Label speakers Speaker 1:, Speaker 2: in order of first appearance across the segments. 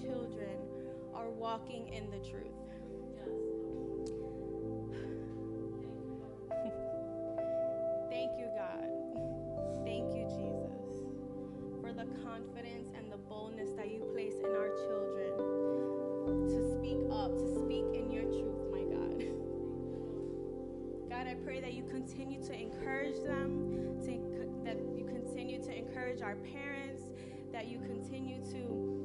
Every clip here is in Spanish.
Speaker 1: children are walking in the truth. Thank you, God. Thank you, Jesus, for the confidence and the boldness that you place in our children to speak up, to speak in your truth, my God. God, I pray that you continue to encourage them, to, that you continue to encourage our parents, that you continue to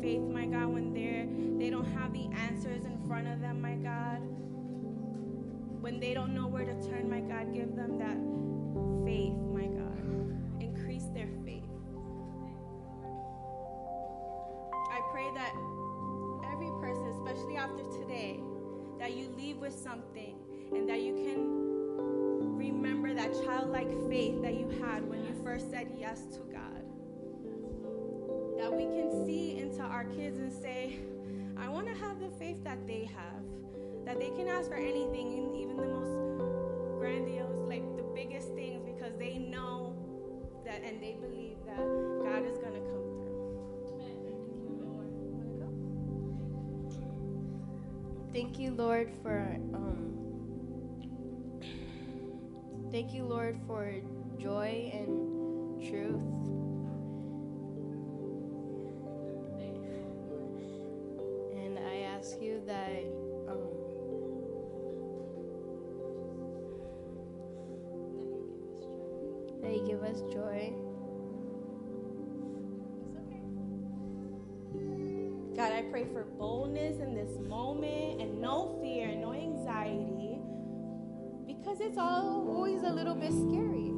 Speaker 1: faith, my God, when they're they don't have the answers in front of them, my God. When they don't know where to turn, my God, give them that faith, my God. Increase their faith. I pray that every person, especially after today, that you leave with something and that you can remember that childlike faith that you had when you first said yes to. That we can see into our kids and say, I want to have the faith that they have. That they can ask for anything, even the most grandiose, like the biggest things, because they know that and they believe that God is going to come through.
Speaker 2: Thank you, Lord, for um, thank you, Lord, for joy and truth. Ask you that um, that you give us joy.
Speaker 1: God, I pray for boldness in this moment and no fear, no anxiety, because it's all always a little bit scary?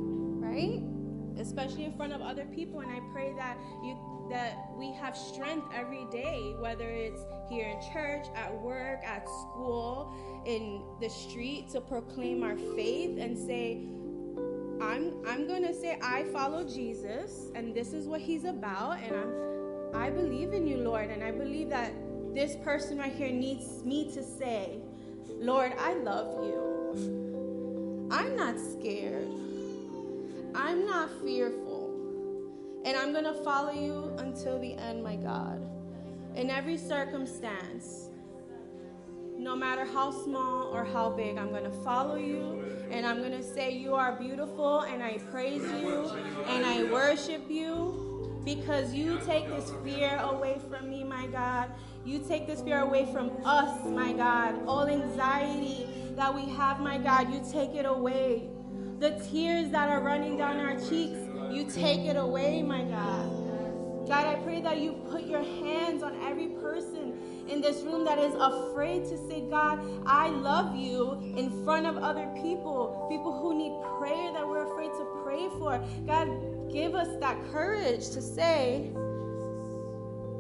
Speaker 1: Especially in front of other people. And I pray that you that we have strength every day, whether it's here in church, at work, at school, in the street, to proclaim our faith and say, I'm I'm gonna say I follow Jesus and this is what he's about and I'm I believe in you, Lord, and I believe that this person right here needs me to say, Lord, I love you. I'm not scared. I'm not fearful. And I'm going to follow you until the end, my God. In every circumstance, no matter how small or how big, I'm going to follow you and I'm going to say, You are beautiful, and I praise you and I worship you because you take this fear away from me, my God. You take this fear away from us, my God. All anxiety that we have, my God, you take it away. The tears that are running down our cheeks, you take it away, my God. God, I pray that you put your hands on every person in this room that is afraid to say, God, I love you in front of other people, people who need prayer that we're afraid to pray for. God, give us that courage to say,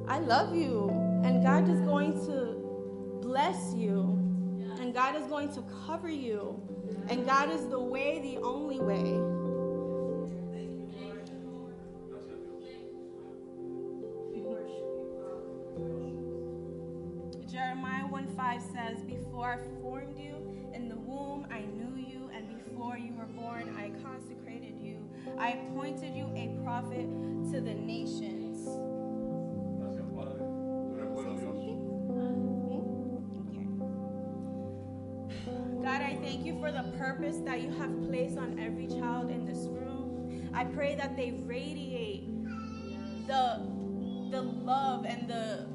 Speaker 1: I love you. And God is going to bless you. And God is going to cover you. And God is the way, the only way. Jeremiah 1 5 says, Before I formed you in the womb, I knew you, and before you were born, I consecrated you. I appointed you a prophet to the nations. God, I thank you for the purpose that you have placed on every child in this room. I pray that they radiate the, the love and the,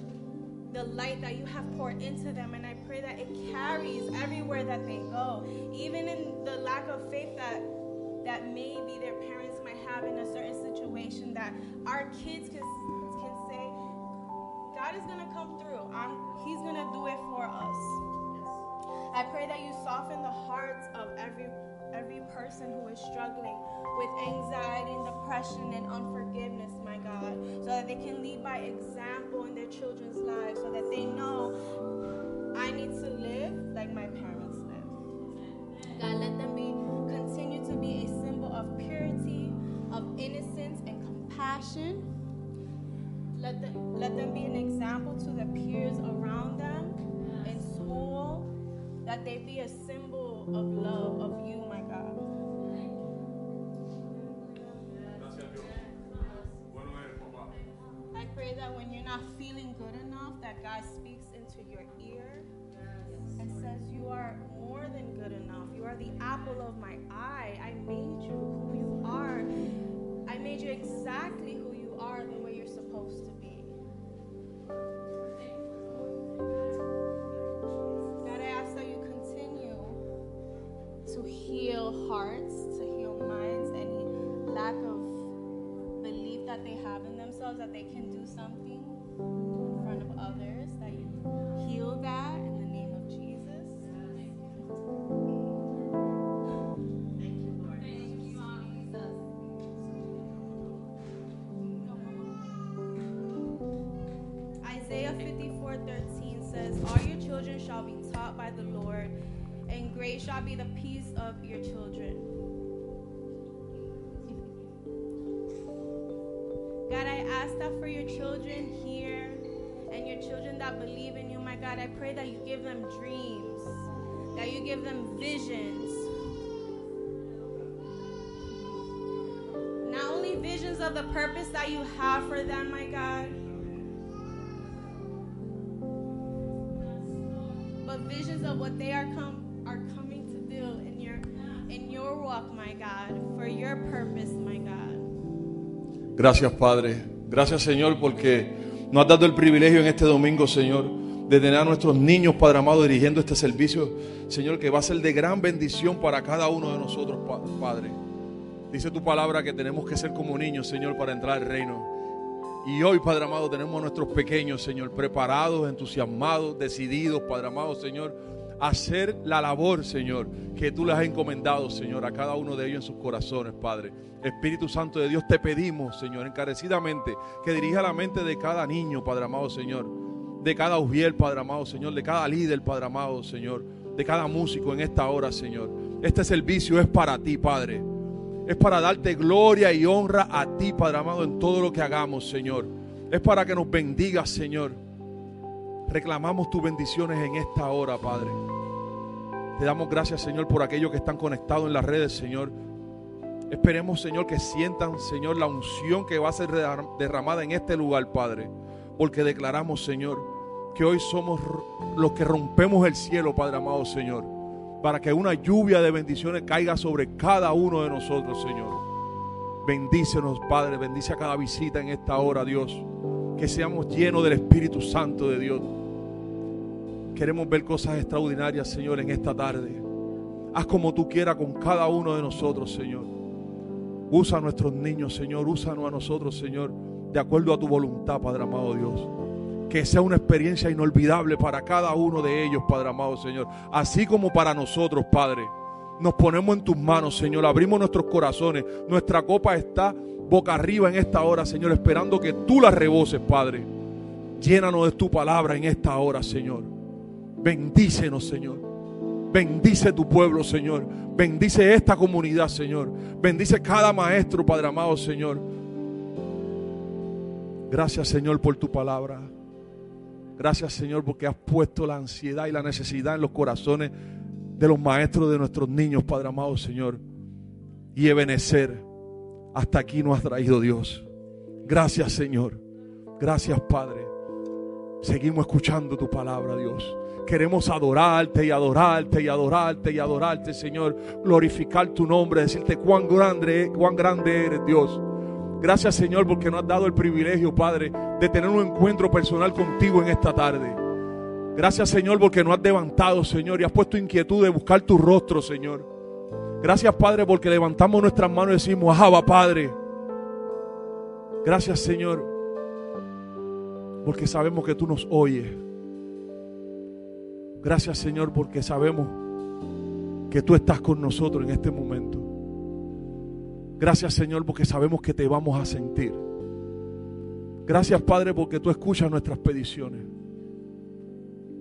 Speaker 1: the light that you have poured into them. And I pray that it carries everywhere that they go. Even in the lack of faith that, that maybe their parents might have in a certain situation that our kids can, can say, God is going to come through. I'm, he's going to do it for us. I pray that you soften the hearts of every every person who is struggling with anxiety and depression and unforgiveness, my God, so that they can lead by example in their children's lives, so that they know I need to live like my parents live. God, let them be continue to be a symbol of purity, of innocence and compassion. Let them, let them be an example to the peers around them in school, that they be a symbol of love of you, my God. I pray that when you're not feeling good enough, that God speaks into your ear and says, You are more than good enough. You are the apple of my eye. I made you who you are. Themselves that they can do something in front of others, that you heal that in the name of Jesus. Isaiah 54 13 says, All your children shall be taught by the Lord, and great shall be the peace of your children. Ask that for your children here and your children that believe in you, my God, I pray that you give them dreams, that you give them visions. Not only visions of the purpose that you have for them, my God, but visions of what they are come are coming to do in your in your walk, my God, for your purpose, my God.
Speaker 3: Gracias, Padre. Gracias, Señor, porque nos has dado el privilegio en este domingo, Señor, de tener a nuestros niños, Padre amado, dirigiendo este servicio, Señor, que va a ser de gran bendición para cada uno de nosotros, Pa- Padre. Dice tu palabra que tenemos que ser como niños, Señor, para entrar al reino. Y hoy, Padre amado, tenemos a nuestros pequeños, Señor, preparados, entusiasmados, decididos, Padre amado, Señor, hacer la labor, Señor, que tú les has encomendado, Señor, a cada uno de ellos en sus corazones, Padre. Espíritu Santo de Dios, te pedimos, Señor, encarecidamente, que dirija la mente de cada niño, Padre amado, Señor, de cada ujiel, Padre amado, Señor, de cada líder, Padre amado, Señor, de cada músico en esta hora, Señor. Este servicio es para ti, Padre. Es para darte gloria y honra a ti, Padre amado, en todo lo que hagamos, Señor. Es para que nos bendigas, Señor. Reclamamos tus bendiciones en esta hora, Padre. Te damos gracias, Señor, por aquellos que están conectados en las redes, Señor. Esperemos, Señor, que sientan, Señor, la unción que va a ser derram- derramada en este lugar, Padre. Porque declaramos, Señor, que hoy somos los que rompemos el cielo, Padre amado, Señor. Para que una lluvia de bendiciones caiga sobre cada uno de nosotros, Señor. Bendícenos, Padre. Bendice a cada visita en esta hora, Dios. Que seamos llenos del Espíritu Santo de Dios. Queremos ver cosas extraordinarias, Señor, en esta tarde. Haz como tú quieras con cada uno de nosotros, Señor. Usa a nuestros niños, Señor. Úsanos a nosotros, Señor, de acuerdo a tu voluntad, Padre amado Dios. Que sea una experiencia inolvidable para cada uno de ellos, Padre amado Señor. Así como para nosotros, Padre. Nos ponemos en tus manos, Señor. Abrimos nuestros corazones. Nuestra copa está boca arriba en esta hora, Señor, esperando que tú la reboses, Padre. Llénanos de tu palabra en esta hora, Señor. Bendícenos, Señor. Bendice tu pueblo, Señor. Bendice esta comunidad, Señor. Bendice cada maestro, Padre amado, Señor. Gracias, Señor, por tu palabra. Gracias, Señor, porque has puesto la ansiedad y la necesidad en los corazones de los maestros de nuestros niños, Padre amado, Señor. Y Ebenecer, hasta aquí nos has traído Dios. Gracias, Señor. Gracias, Padre. Seguimos escuchando tu palabra, Dios. Queremos adorarte y adorarte y adorarte y adorarte, Señor. Glorificar tu nombre, decirte cuán grande, cuán grande eres, Dios. Gracias, Señor, porque nos has dado el privilegio, Padre, de tener un encuentro personal contigo en esta tarde. Gracias, Señor, porque nos has levantado, Señor, y has puesto inquietud de buscar tu rostro, Señor. Gracias, Padre, porque levantamos nuestras manos y decimos, Abba, Padre. Gracias, Señor, porque sabemos que tú nos oyes. Gracias, Señor, porque sabemos que tú estás con nosotros en este momento. Gracias, Señor, porque sabemos que te vamos a sentir. Gracias, Padre, porque tú escuchas nuestras peticiones.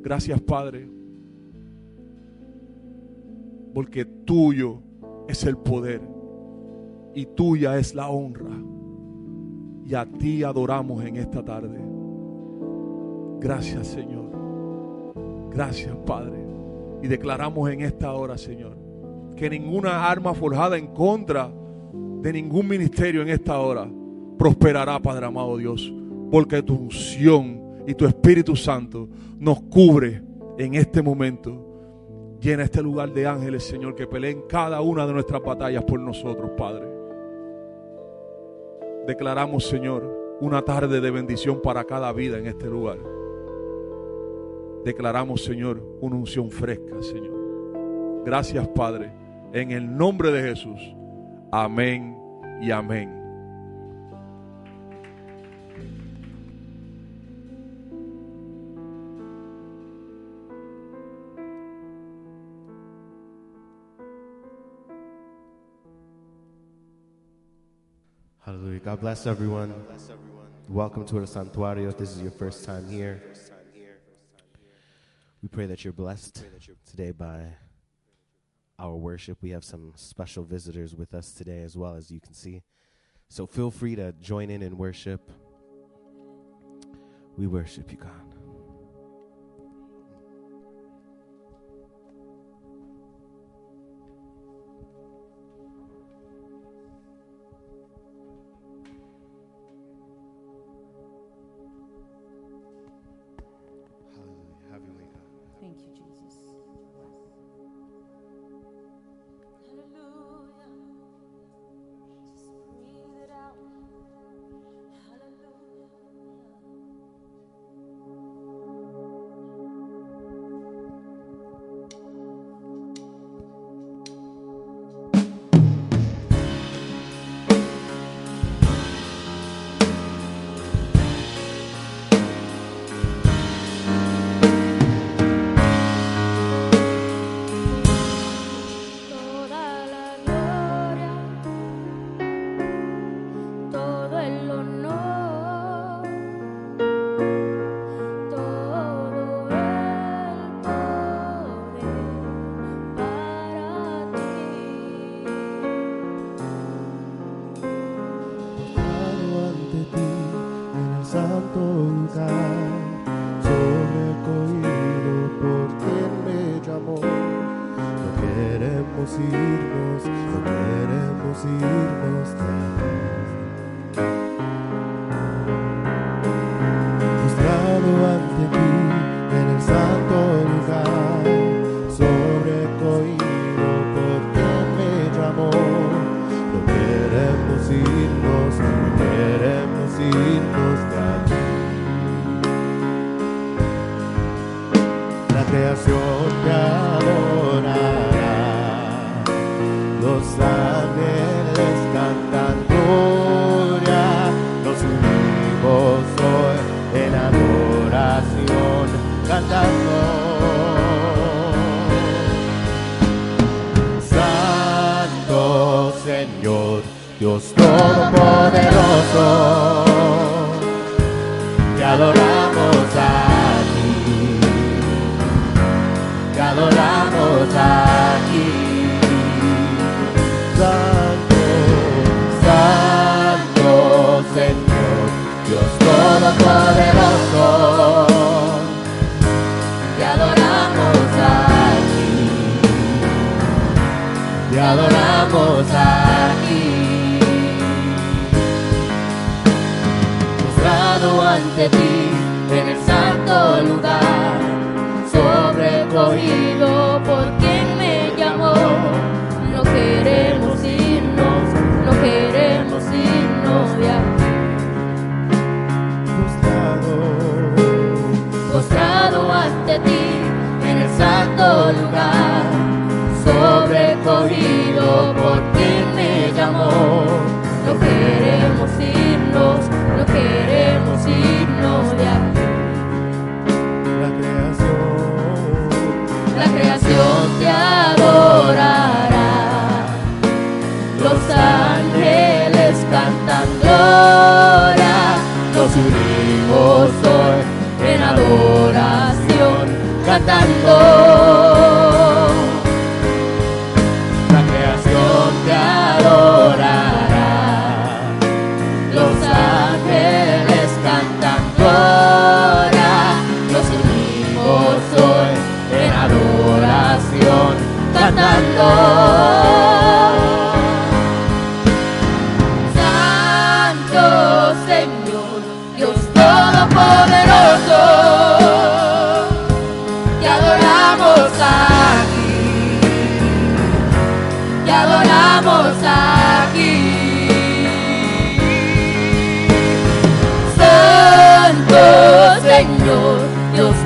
Speaker 3: Gracias, Padre, porque tuyo es el poder y tuya es la honra. Y a ti adoramos en esta tarde. Gracias, Señor. Gracias, Padre. Y declaramos en esta hora, Señor, que ninguna arma forjada en contra de ningún ministerio en esta hora prosperará, Padre amado Dios, porque tu unción y tu Espíritu Santo nos cubre en este momento. Llena este lugar de ángeles, Señor, que peleen cada una de nuestras batallas por nosotros, Padre. Declaramos, Señor, una tarde de bendición para cada vida en este lugar. Declaramos, Señor, una unción fresca, Señor. Gracias, Padre. En el nombre de Jesús. Amén y amén.
Speaker 4: Hallelujah. God bless everyone. Welcome to El Santuario. If this is your first time here, we pray that you're blessed today by our worship. We have some special visitors with us today as well, as you can see. So feel free to join in and worship. We worship you, God.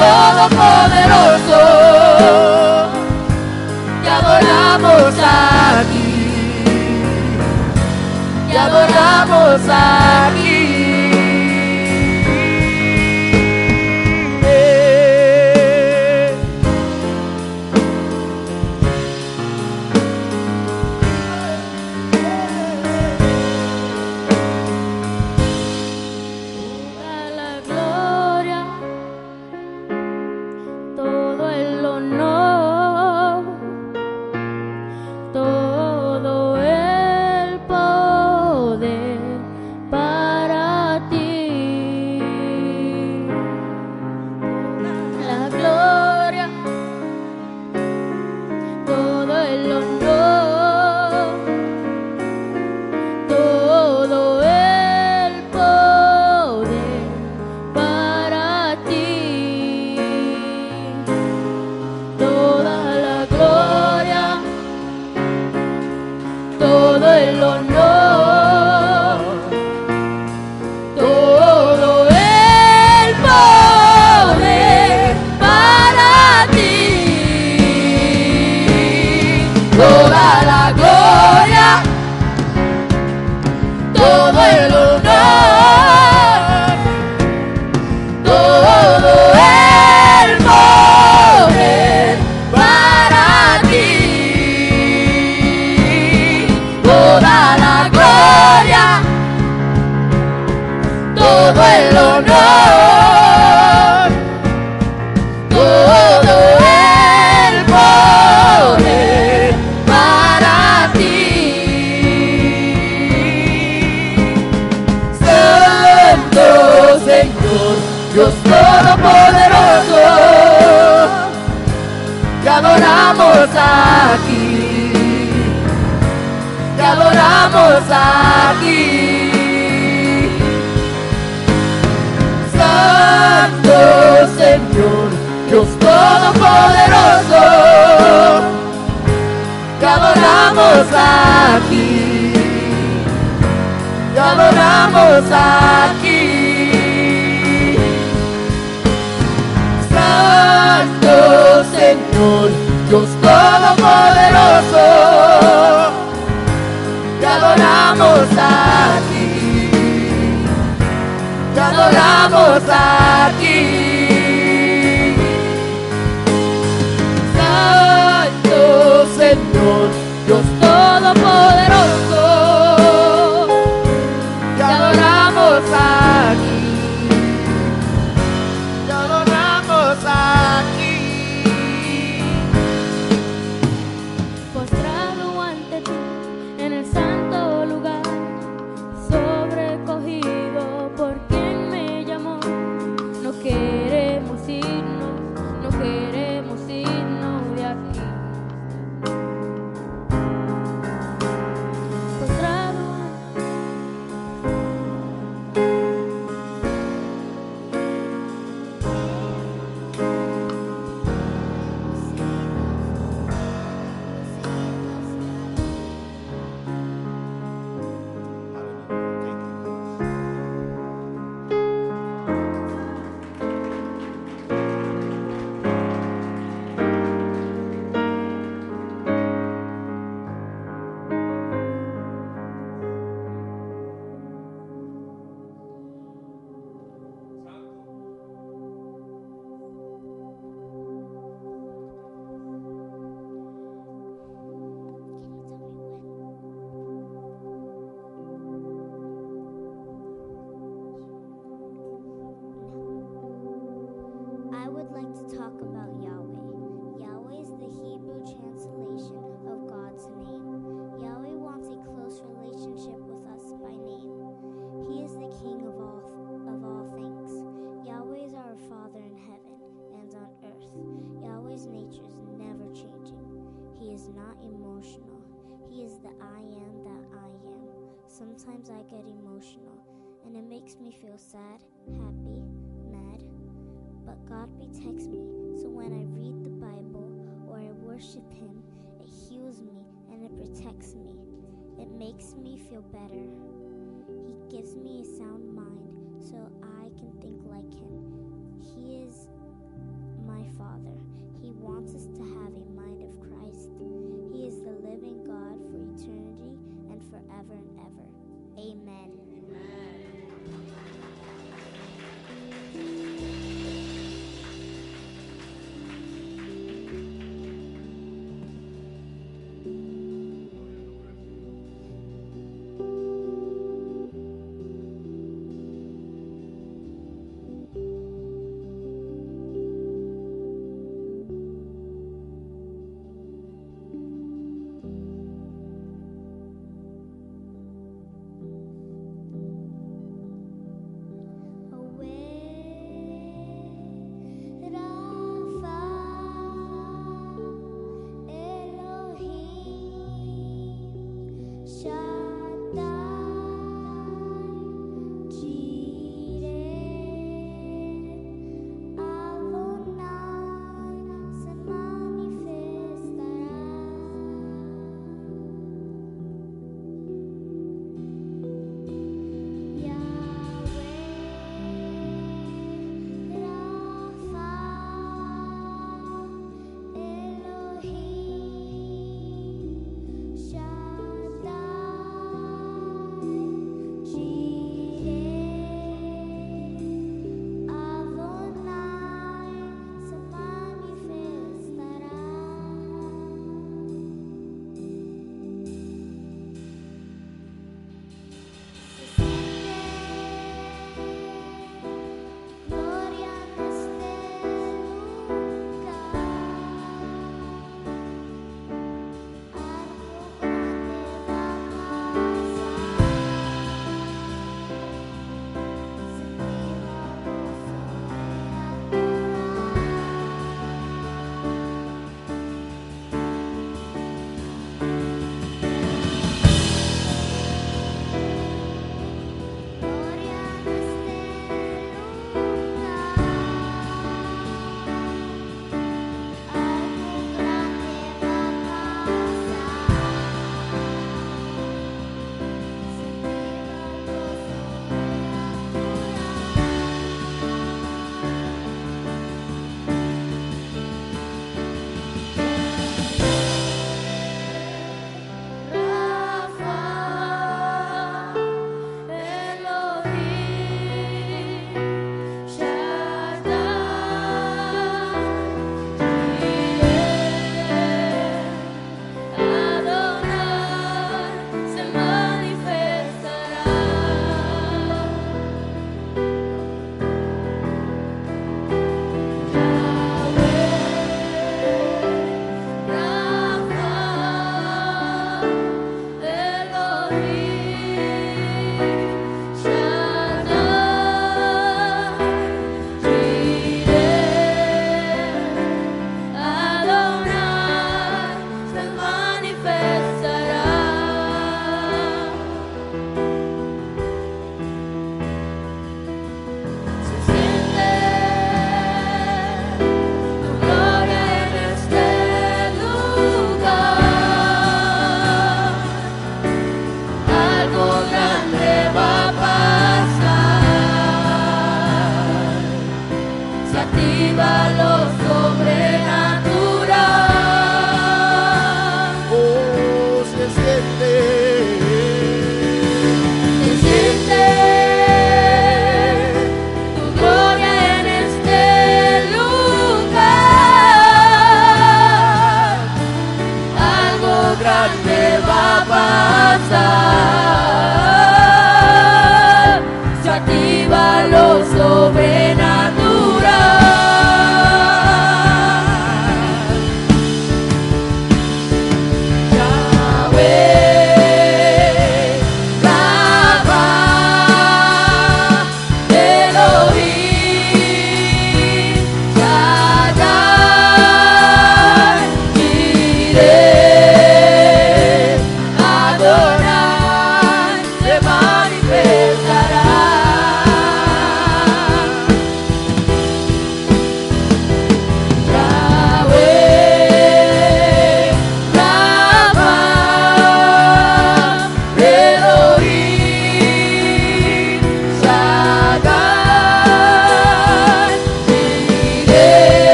Speaker 4: Todopoderoso, te adoramos aquí, te adoramos aquí.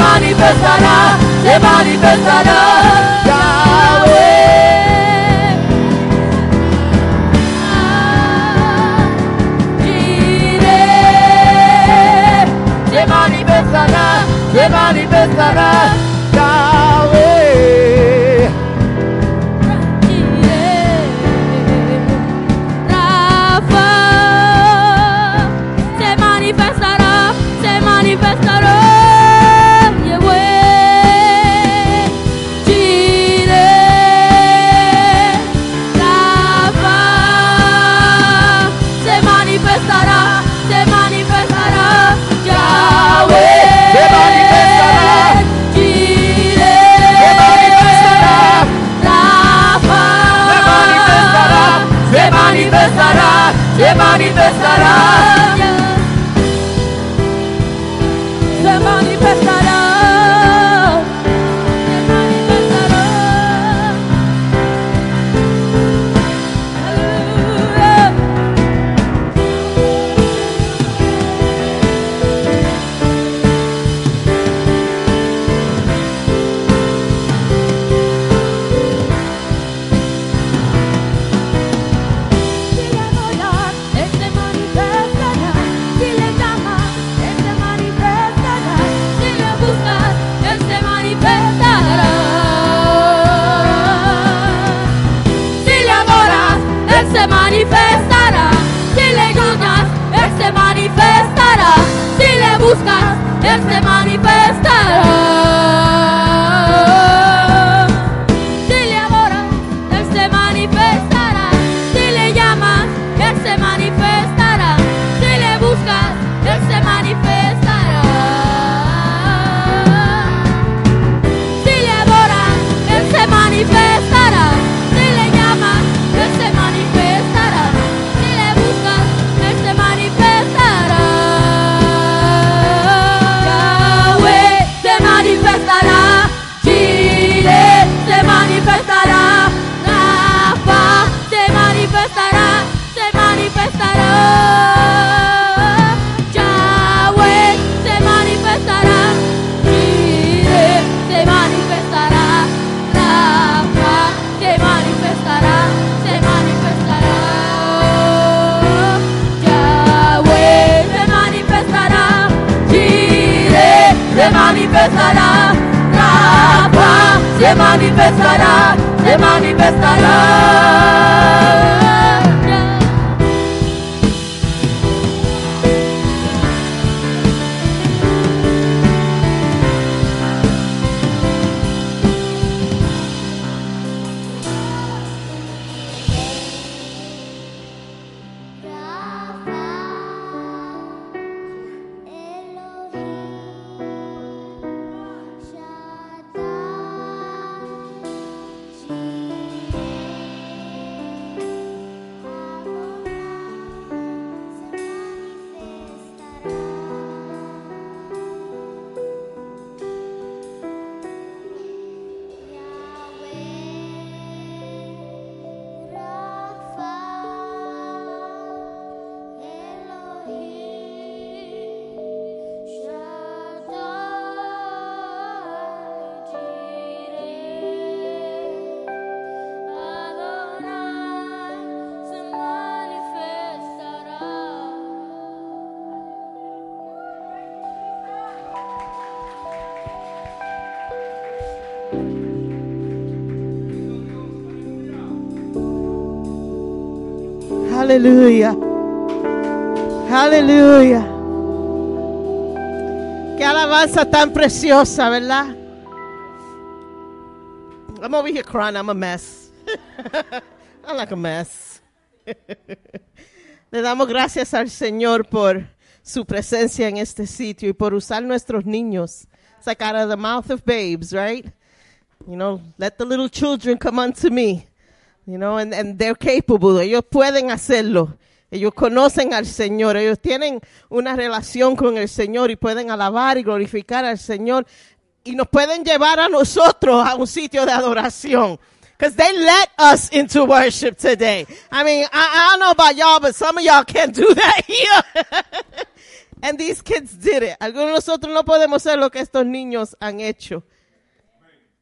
Speaker 5: Manifestará, se manifestará, Lift manifestará. Se manifestará. Aleluya.
Speaker 6: Aleluya. Qué alabanza tan preciosa, ¿verdad? I'm over here crying. I'm a mess. I'm like a mess. Le damos gracias al Señor por su presencia en este sitio y por usar nuestros niños. It's like out of the mouth of babes, right? You know, let the little children come unto me. You know, and, and they're capable. Ellos pueden hacerlo. Ellos conocen al Señor. Ellos tienen una relación con el Señor y pueden alabar y glorificar al Señor. Y nos pueden llevar a nosotros a un sitio de adoración. Because they let us into worship today. I mean, I, I don't know about y'all, but some of y'all can't do that here. and these kids did it. Algunos de nosotros no podemos hacer lo que estos niños han hecho.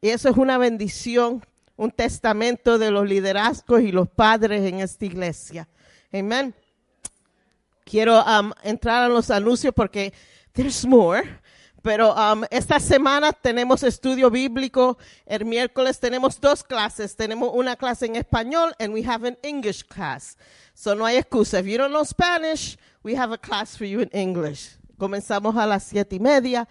Speaker 6: Y eso es una bendición, un testamento de los liderazgos y los padres en esta iglesia. Amén. Quiero um, entrar a los anuncios porque there's more. Pero um, esta semana tenemos estudio bíblico. El miércoles tenemos dos clases. Tenemos una clase en español and we have an English class. So no hay excusa. If you don't know Spanish, we have a class for you in English. Comenzamos a las siete y media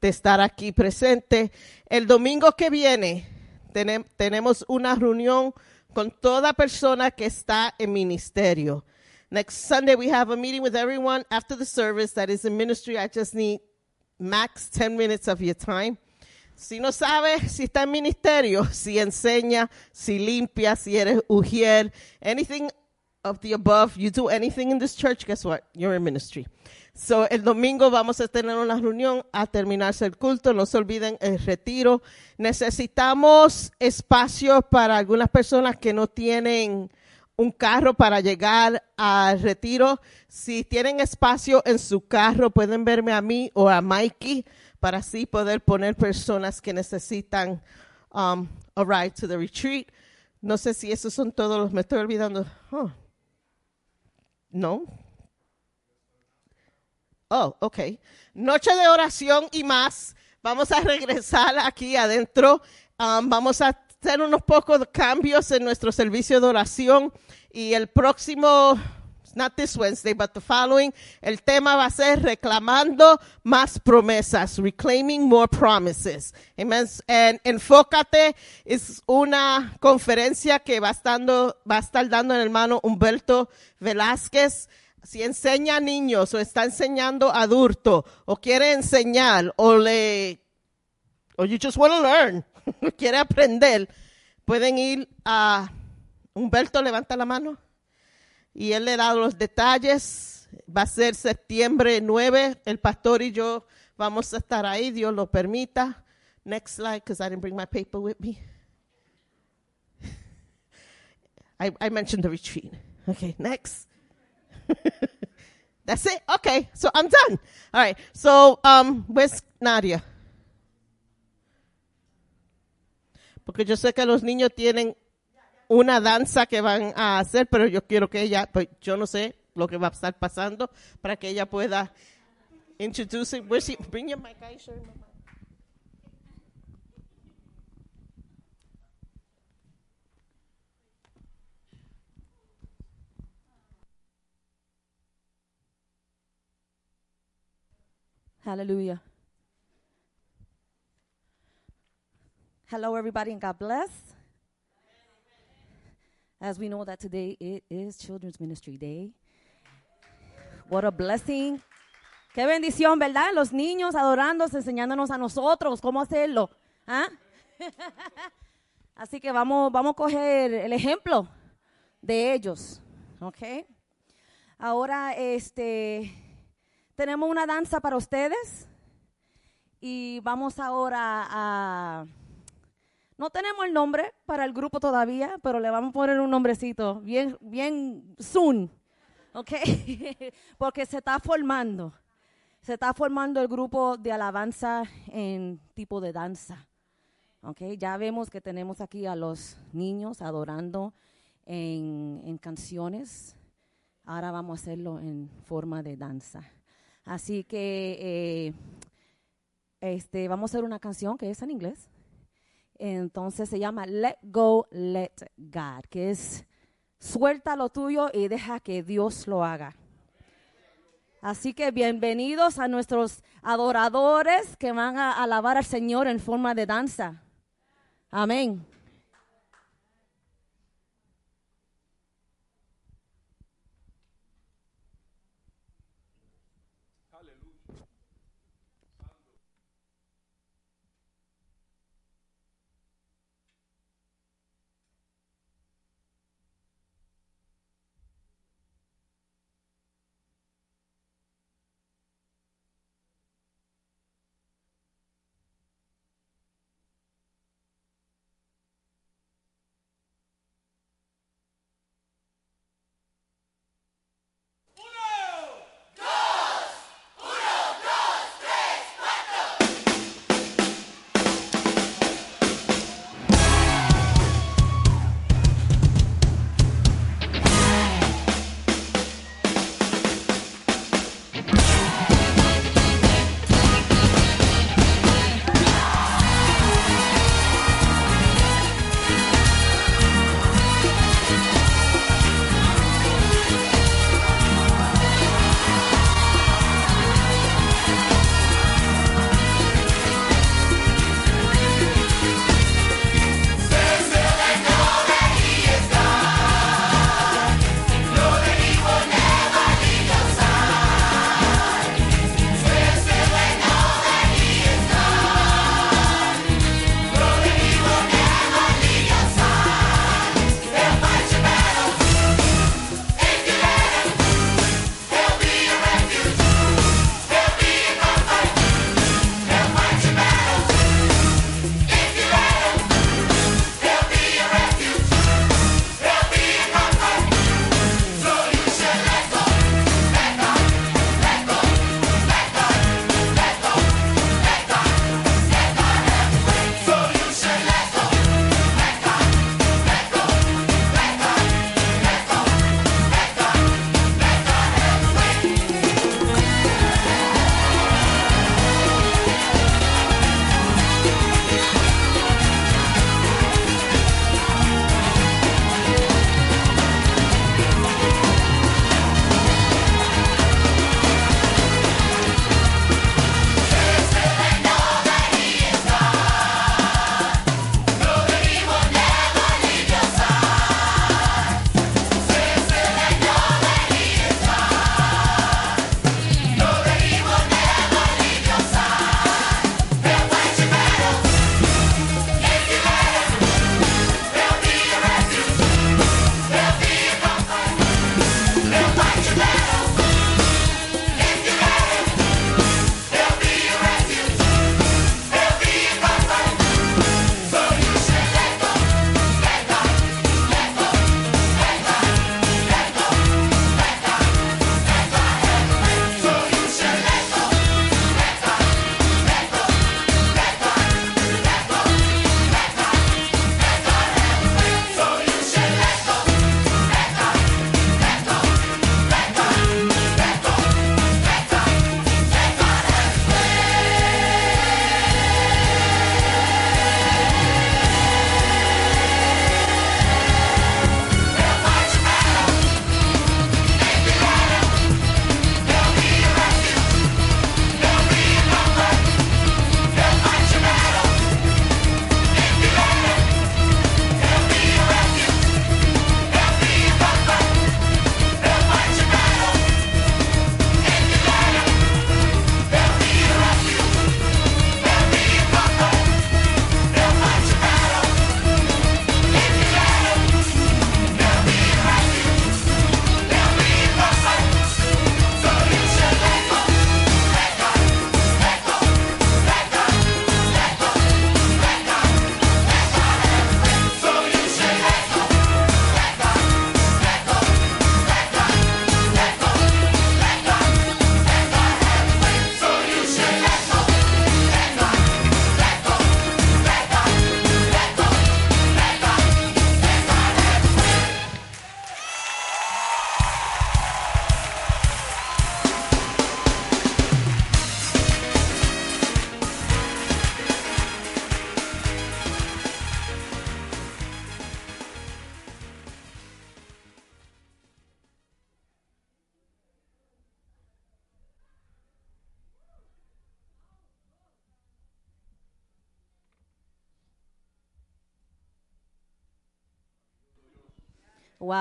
Speaker 6: de estar aquí presente. El domingo que viene tenem- tenemos una reunión con toda persona que está en ministerio. Next Sunday we have a meeting with everyone after the service that is in ministry. I just need max 10 minutes of your time. Si no sabe si está en ministerio, si enseña, si limpia, si eres ujier, anything of the above, you do anything in this church, guess what? You're in ministry. So, el domingo vamos a tener una reunión a terminarse el culto. No se olviden el retiro. Necesitamos espacio para algunas personas que no tienen un carro para llegar al retiro. Si tienen espacio en su carro, pueden verme a mí o a Mikey para así poder poner personas que necesitan um, a ride to the retreat. No sé si esos son todos los, me estoy olvidando. No. Oh, ok. Noche de oración y más. Vamos a regresar aquí adentro. Um, vamos a hacer unos pocos cambios en nuestro servicio de oración. Y el próximo, not this Wednesday, but the following, el tema va a ser reclamando más promesas, reclaiming more promises. Amen. And Enfócate es una conferencia que va, estando, va a estar dando el hermano Humberto Velázquez si enseña a niños o está enseñando a adultos o quiere enseñar o le o you just want to learn, quiere aprender, pueden ir a Humberto levanta la mano y él le da los detalles. Va a ser septiembre 9, el pastor y yo vamos a estar ahí, Dios lo permita. Next slide, because I didn't bring my paper with me. I, I mentioned the retreat. Okay, next. That's it. Okay, so I'm done. All right. So, um, where's Nadia? Porque yo sé que los niños tienen una danza que van a hacer, pero yo quiero que ella, pues yo no sé lo que va a estar pasando para que ella pueda introduce. Where's she? Bring your mic,
Speaker 7: Hallelujah. Hello, everybody, and God bless. As we know that today it is Children's Ministry Day. What a blessing. Qué bendición, ¿verdad? Los niños adorándose, enseñándonos a nosotros cómo hacerlo. ¿Ah? Así que vamos, vamos a coger el ejemplo de ellos. ¿Ok? Ahora, este, tenemos una danza para ustedes. Y vamos ahora a... No tenemos el nombre para el grupo todavía, pero le vamos a poner un nombrecito bien, bien soon. ¿Ok? Porque se está formando. Se está formando el grupo de alabanza en tipo de danza. ¿Ok? Ya vemos que tenemos aquí a los niños adorando en, en canciones. Ahora vamos a hacerlo en forma de danza. Así que eh, este, vamos a hacer una canción que es en inglés. Entonces se llama Let Go, Let God, que es suelta lo tuyo y deja que Dios lo haga. Así que bienvenidos a nuestros adoradores que van a alabar al Señor en forma de danza. Amén.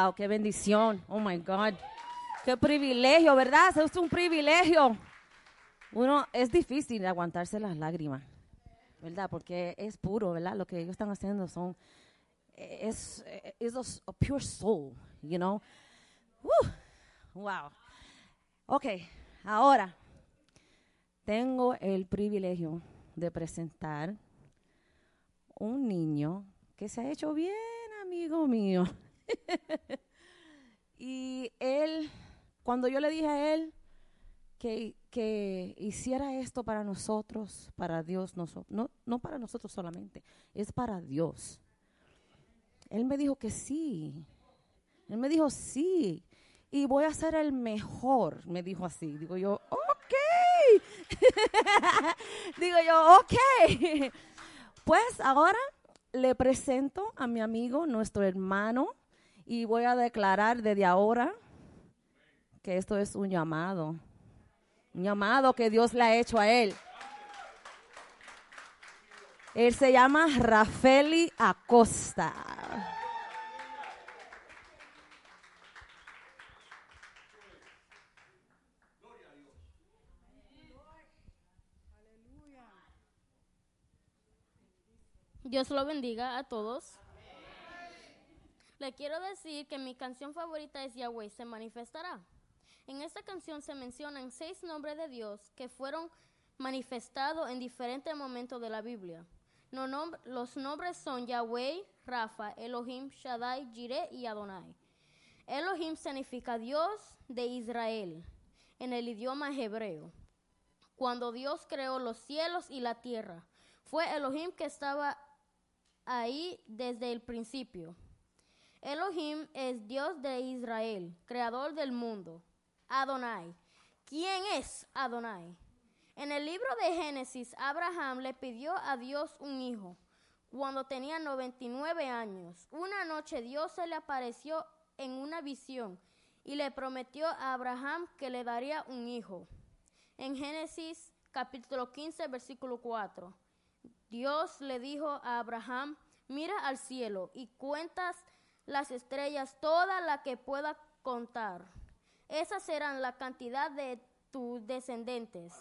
Speaker 7: Wow, qué bendición. Oh my God. Qué privilegio, ¿verdad? Es un privilegio. Uno, es difícil aguantarse las lágrimas, ¿verdad? Porque es puro, ¿verdad? Lo que ellos están haciendo son, es, es a, pure soul, you know? Wow. Ok, ahora tengo el privilegio de presentar un niño que se ha hecho bien amigo mío. y él, cuando yo le dije a él que, que hiciera esto para nosotros, para Dios, no, no para nosotros solamente, es para Dios. Él me dijo que sí. Él me dijo sí. Y voy a ser el mejor, me dijo así. Digo yo, ok. Digo yo, ok. Pues ahora le presento a mi amigo, nuestro hermano, y voy a declarar desde ahora que esto es un llamado, un llamado que Dios le ha hecho a él. Él se llama Rafeli Acosta.
Speaker 5: Dios lo bendiga a todos. Le quiero decir que mi canción favorita es Yahweh se manifestará. En esta canción se mencionan seis nombres de Dios que fueron manifestados en diferentes momentos de la Biblia. Los nombres son Yahweh, Rafa, Elohim, Shaddai, Jireh y Adonai. Elohim significa Dios de Israel en el idioma hebreo. Cuando Dios creó los cielos y la tierra, fue Elohim que estaba ahí desde el principio. Elohim es Dios de Israel, creador del mundo. Adonai. ¿Quién es Adonai? En el libro de Génesis, Abraham le pidió a Dios un hijo cuando tenía 99 años. Una noche Dios se le apareció en una visión y le prometió a Abraham que le daría un hijo. En Génesis capítulo 15, versículo 4. Dios le dijo a Abraham, mira al cielo y cuentas las estrellas, toda la que pueda contar. Esas serán la cantidad de tus descendientes.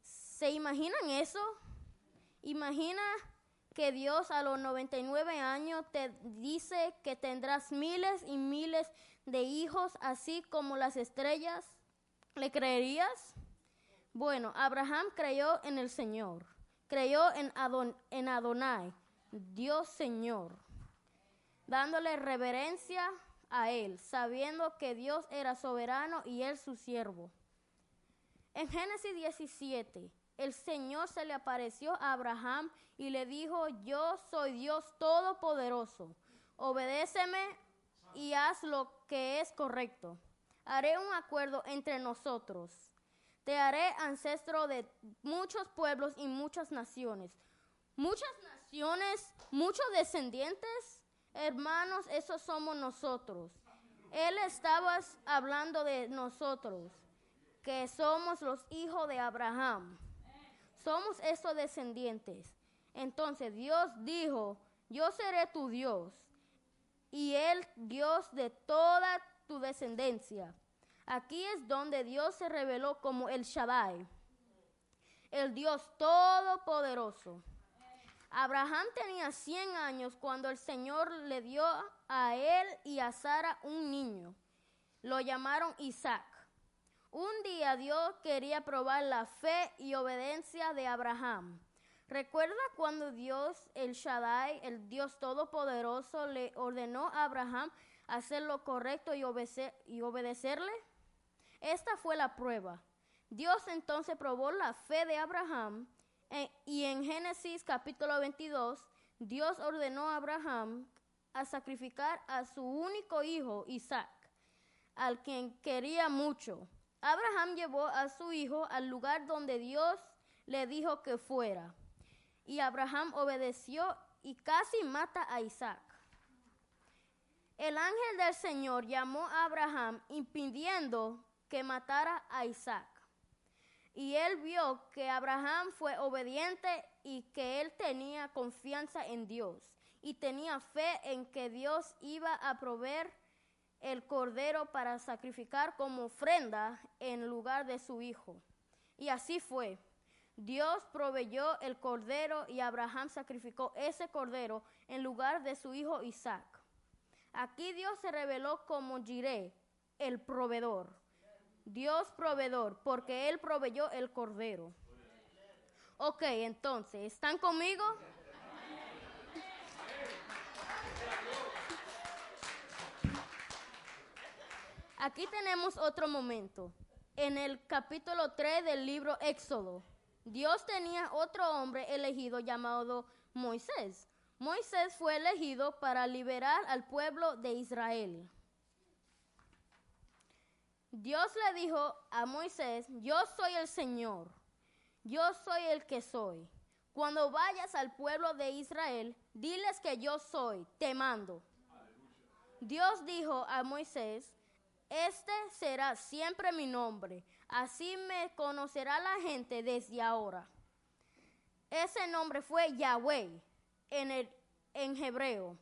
Speaker 5: ¿Se imaginan eso? Imagina que Dios a los 99 años te dice que tendrás miles y miles de hijos, así como las estrellas. ¿Le creerías? Bueno, Abraham creyó en el Señor creyó en, en Adonai, Dios Señor, dándole reverencia a él, sabiendo que Dios era soberano y él su siervo. En Génesis 17, el Señor se le apareció a Abraham y le dijo, yo soy Dios todopoderoso, obedéceme y haz lo que es correcto. Haré un acuerdo entre nosotros te haré ancestro de muchos pueblos y muchas naciones. Muchas naciones, muchos descendientes, hermanos, esos somos nosotros. Él estaba hablando de nosotros, que somos los hijos de Abraham. Somos esos descendientes. Entonces Dios dijo, yo seré tu Dios y Él Dios de toda tu descendencia. Aquí es donde Dios se reveló como el Shaddai, el Dios todopoderoso. Abraham tenía 100 años cuando el Señor le dio a él y a Sara un niño. Lo llamaron Isaac. Un día Dios quería probar la fe y obediencia de Abraham. ¿Recuerda cuando Dios, el Shaddai, el Dios todopoderoso, le ordenó a Abraham hacer lo correcto y, y obedecerle? Esta fue la prueba. Dios entonces probó la fe de Abraham eh, y en Génesis capítulo 22 Dios ordenó a Abraham a sacrificar a su único hijo Isaac, al quien quería mucho. Abraham llevó a su hijo al lugar donde Dios le dijo que fuera. Y Abraham obedeció y casi mata a Isaac. El ángel del Señor llamó a Abraham impidiendo que matara a Isaac. Y él vio que Abraham fue obediente y que él tenía confianza en Dios. y tenía fe en que Dios iba a proveer el cordero para sacrificar como ofrenda en lugar de su hijo. Y así fue. Dios proveyó el cordero y Abraham sacrificó ese cordero en lugar de su hijo Isaac. Aquí Dios se reveló como Jireh, el proveedor. Dios proveedor, porque Él proveyó el cordero. Ok, entonces, ¿están conmigo? Aquí tenemos otro momento. En el capítulo 3 del libro Éxodo, Dios tenía otro hombre elegido llamado Moisés. Moisés fue elegido para liberar al pueblo de Israel. Dios le dijo a Moisés, yo soy el Señor, yo soy el que soy. Cuando vayas al pueblo de Israel, diles que yo soy, te mando. Dios dijo a Moisés, este será siempre mi nombre, así me conocerá la gente desde ahora. Ese nombre fue Yahweh en, en hebreo.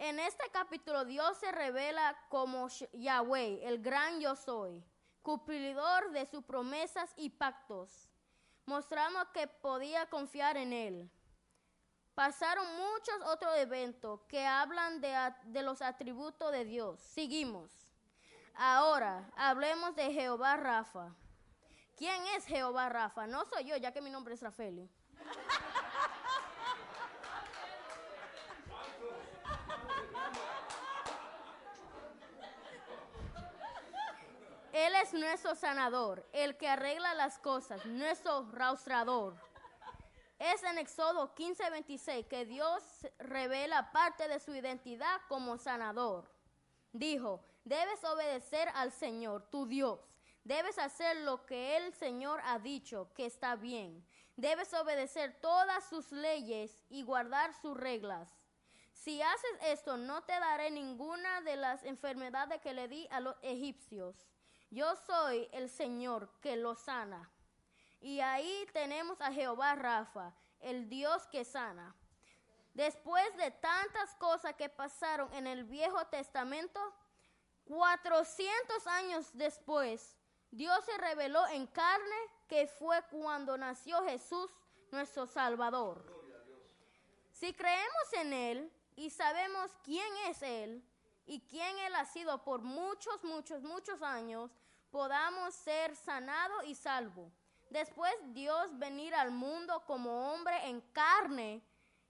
Speaker 5: En este capítulo Dios se revela como Yahweh, el gran yo soy, cumplidor de sus promesas y pactos, mostrando que podía confiar en él. Pasaron muchos otros eventos que hablan de, de los atributos de Dios. Seguimos. Ahora, hablemos de Jehová Rafa. ¿Quién es Jehová Rafa? No soy yo, ya que mi nombre es Rafael. Él es nuestro sanador, el que arregla las cosas, nuestro rastrador. Es en Éxodo 15:26 que Dios revela parte de su identidad como sanador. Dijo, debes obedecer al Señor, tu Dios. Debes hacer lo que el Señor ha dicho que está bien. Debes obedecer todas sus leyes y guardar sus reglas. Si haces esto, no te daré ninguna de las enfermedades que le di a los egipcios. Yo soy el Señor que lo sana. Y ahí tenemos a Jehová Rafa, el Dios que sana. Después de tantas cosas que pasaron en el Viejo Testamento, 400 años después, Dios se reveló en carne que fue cuando nació Jesús, nuestro Salvador. Si creemos en Él y sabemos quién es Él y quién Él ha sido por muchos, muchos, muchos años, podamos ser sanados y salvos. Después Dios venir al mundo como hombre en carne,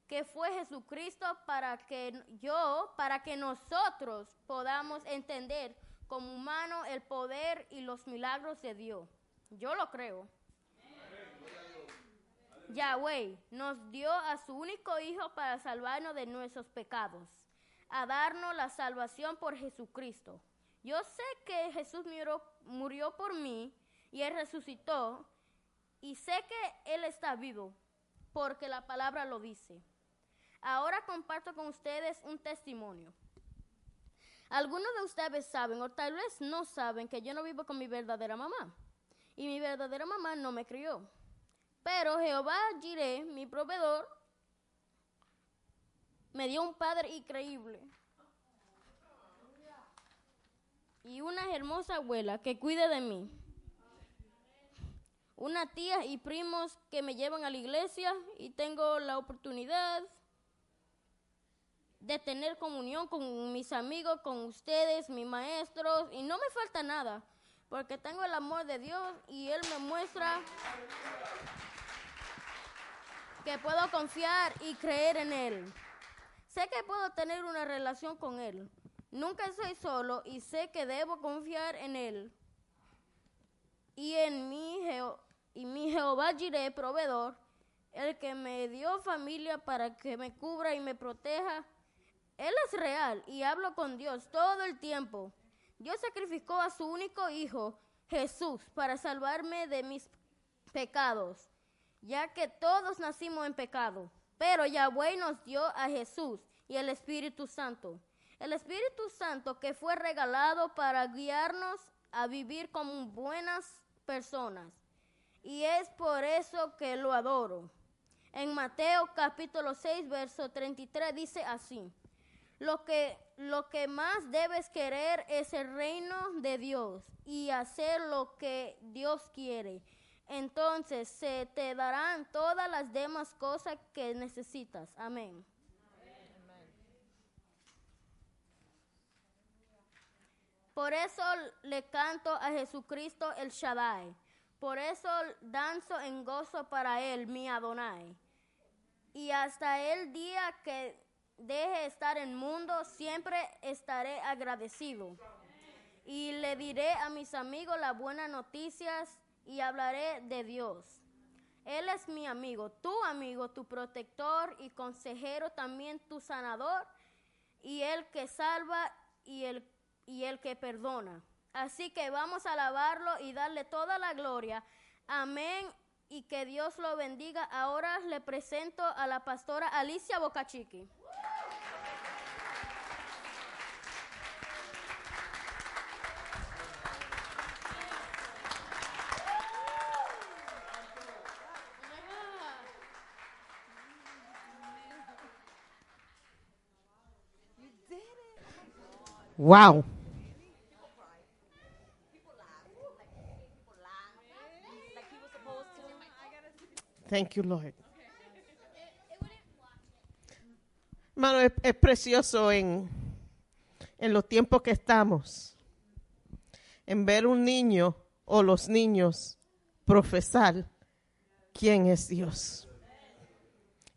Speaker 5: que fue Jesucristo para que yo, para que nosotros podamos entender como humano el poder y los milagros de Dios. Yo lo creo. Yahweh nos dio a su único Hijo para salvarnos de nuestros pecados, a darnos la salvación por Jesucristo. Yo sé que Jesús murió, por mí y Él resucitó y sé que Él está vivo porque la palabra lo dice. Ahora comparto con ustedes un testimonio. Algunos de ustedes saben o tal vez no saben que yo no vivo con mi verdadera mamá y mi verdadera mamá no me crió. Pero Jehová Jireh, mi proveedor, me dio un padre increíble y una hermosa abuela que cuide de mí. Una tía y primos que me llevan a la iglesia y tengo la oportunidad de tener comunión con mis amigos, con ustedes, mis maestros, y no me falta nada, porque tengo el amor de Dios y Él me muestra que puedo confiar y creer en Él. Sé que puedo tener una relación con Él. Nunca estoy solo y sé que debo confiar en Él. Y en mi, y mi Jehová Jireh, proveedor, el que me dio familia para que me cubra y me proteja. Él es real y hablo con Dios todo el tiempo. Dios sacrificó a su único hijo, Jesús, para salvarme de mis pecados, ya que todos nacimos en pecado. Pero Yahweh nos dio a Jesús y el Espíritu Santo el Espíritu Santo que fue regalado para guiarnos a vivir como buenas personas. Y es por eso que lo adoro. En Mateo capítulo 6, verso 33 dice así. Lo que, lo que más debes querer es el reino de Dios y hacer lo que Dios quiere. Entonces se te darán todas las demás cosas que necesitas. Amén. Por eso le canto a Jesucristo el Shaddai. Por eso danzo en gozo para él, mi Adonai. Y hasta el día que deje estar en mundo, siempre estaré agradecido. Y le diré a mis amigos las buenas noticias y hablaré de Dios. Él es mi amigo, tu amigo, tu protector y consejero, también tu sanador y el que salva y el, y el que perdona. Así que vamos a alabarlo y darle toda la gloria. Amén. Y que Dios lo bendiga. Ahora le presento a la pastora Alicia Bocachiqui.
Speaker 6: Wow. Thank you, Lord. Hermano, es, es precioso en, en los tiempos que estamos, en ver un niño o los niños profesar quién es Dios.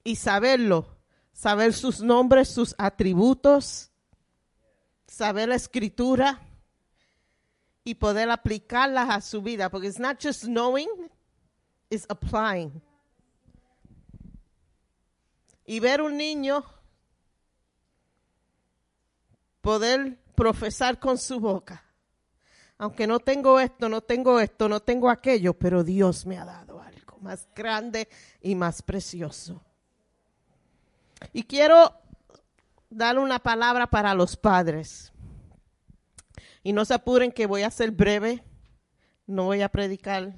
Speaker 6: Y saberlo, saber sus nombres, sus atributos, saber la escritura y poder aplicarlas a su vida, porque it's not just knowing, it's applying. Y ver un niño poder profesar con su boca, aunque no tengo esto, no tengo esto, no tengo aquello, pero Dios me ha dado algo más grande y más precioso. Y quiero dar una palabra para los padres. Y no se apuren que voy a ser breve, no voy a predicar,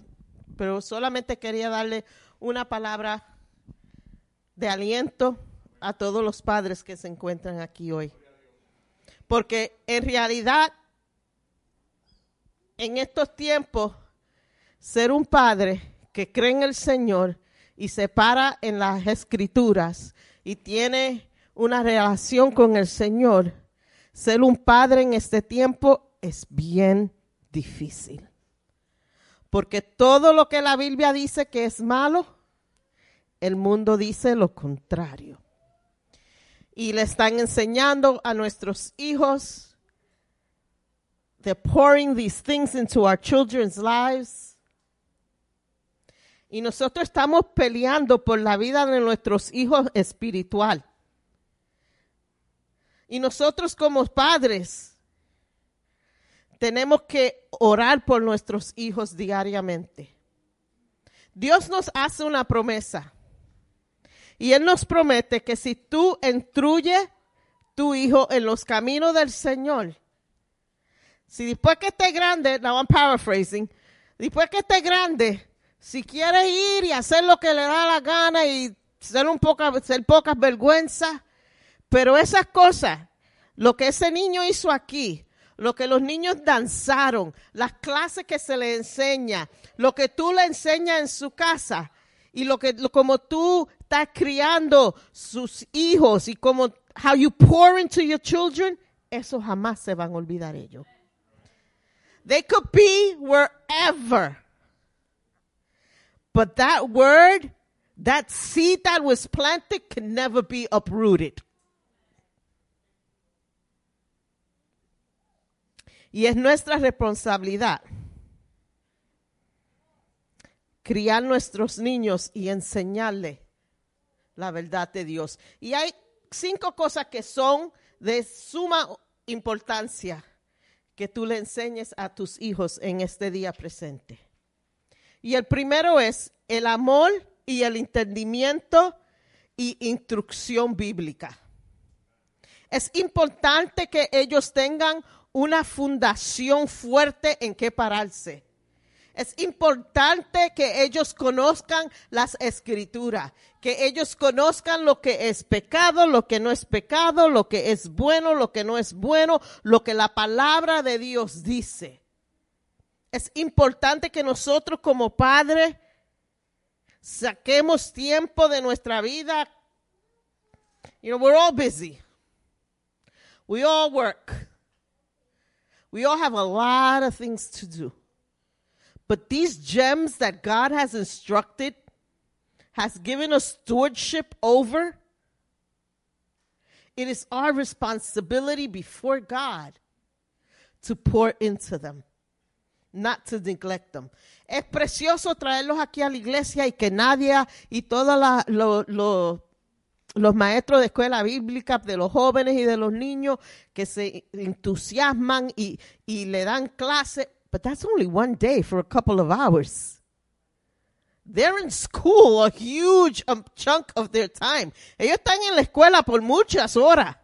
Speaker 6: pero solamente quería darle una palabra de aliento a todos los padres que se encuentran aquí hoy. Porque en realidad, en estos tiempos, ser un padre que cree en el Señor y se para en las escrituras y tiene una relación con el Señor, ser un padre en este tiempo es bien difícil. Porque todo lo que la Biblia dice que es malo, el mundo dice lo contrario. Y le están enseñando a nuestros hijos, they're pouring these things into our children's lives. Y nosotros estamos peleando por la vida de nuestros hijos espiritual. Y nosotros como padres tenemos que orar por nuestros hijos diariamente. Dios nos hace una promesa. Y Él nos promete que si tú instruyes tu hijo en los caminos del Señor, si después que esté grande, now I'm paraphrasing, después que esté grande, si quiere ir y hacer lo que le da la gana y ser un poca, ser pocas vergüenzas, pero esas cosas, lo que ese niño hizo aquí, lo que los niños danzaron, las clases que se le enseña, lo que tú le enseñas en su casa y lo que como tú estás criando sus hijos y como how you pour into your children, eso jamás se van a olvidar ellos. They could be wherever. But that word, that seed that was planted can never be uprooted. Y es nuestra responsabilidad criar nuestros niños y enseñarles la verdad de Dios. Y hay cinco cosas que son de suma importancia que tú le enseñes a tus hijos en este día presente. Y el primero es el amor y el entendimiento y instrucción bíblica. Es importante que ellos tengan una fundación fuerte en que pararse. Es importante que ellos conozcan las escrituras, que ellos conozcan lo que es pecado, lo que no es pecado, lo que es bueno, lo que no es bueno, lo que la palabra de Dios dice. Es importante que nosotros como padres saquemos tiempo de nuestra vida. You know, we're all busy. We all work. We all have a lot of things to do. But these gems that God has instructed, has given us stewardship over, it is our responsibility before God to pour into them, not to neglect them. Es precioso traerlos aquí a la iglesia y que nadie y todos lo, lo, los maestros de escuela bíblica, de los jóvenes y de los niños que se entusiasman y, y le dan clase, but that's only one day for a couple of hours. They're in school a huge um, chunk of their time. Ellos están en la escuela por muchas horas.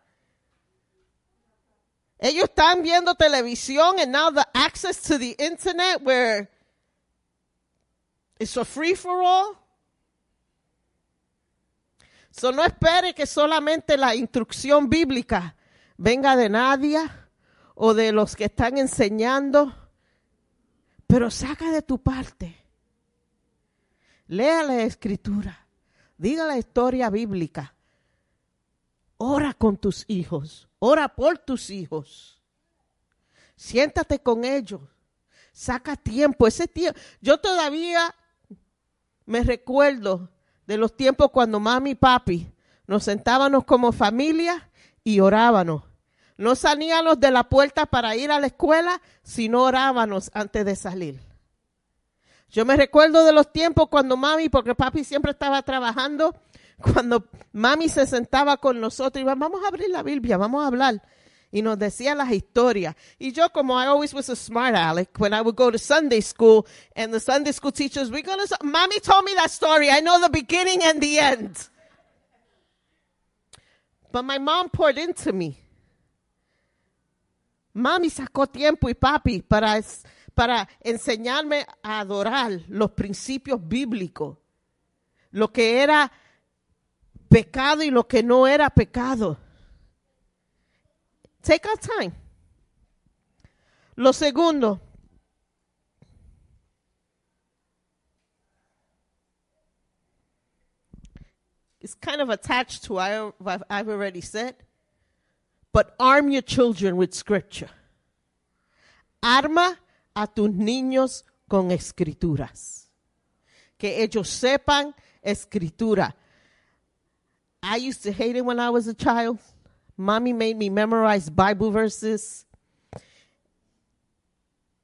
Speaker 6: Ellos están viendo televisión and now the access to the internet where it's a free for all. No espere que solamente la instrucción bíblica venga de nadie o de los que están enseñando, pero saca de tu parte. Lea la escritura, diga la historia bíblica. Ora con tus hijos, ora por tus hijos. Siéntate con ellos. Saca tiempo, ese tiempo. Yo todavía me recuerdo de los tiempos cuando mami y papi nos sentábamos como familia y orábamos. No salíamos de la puerta para ir a la escuela, sino orábamos antes de salir. Yo me recuerdo de los tiempos cuando mami, porque papi siempre estaba trabajando, cuando mami se sentaba con nosotros y vamos a abrir la Biblia, vamos a hablar. Y nos decía las historias. Y yo, como I always was a smart aleck, when I would go to Sunday school and the Sunday school teachers, we're gonna, mommy told me that story. I know the beginning and the end. But my mom poured into me. Mami sacó tiempo y papi para, para enseñarme a adorar los principios bíblicos. Lo que era pecado y lo que no era pecado. Take our time. Lo segundo, it's kind of attached to what I've already said, but arm your children with scripture. Arma a tus niños con escrituras. Que ellos sepan escritura. I used to hate it when I was a child. Mommy made me memorize Bible verses.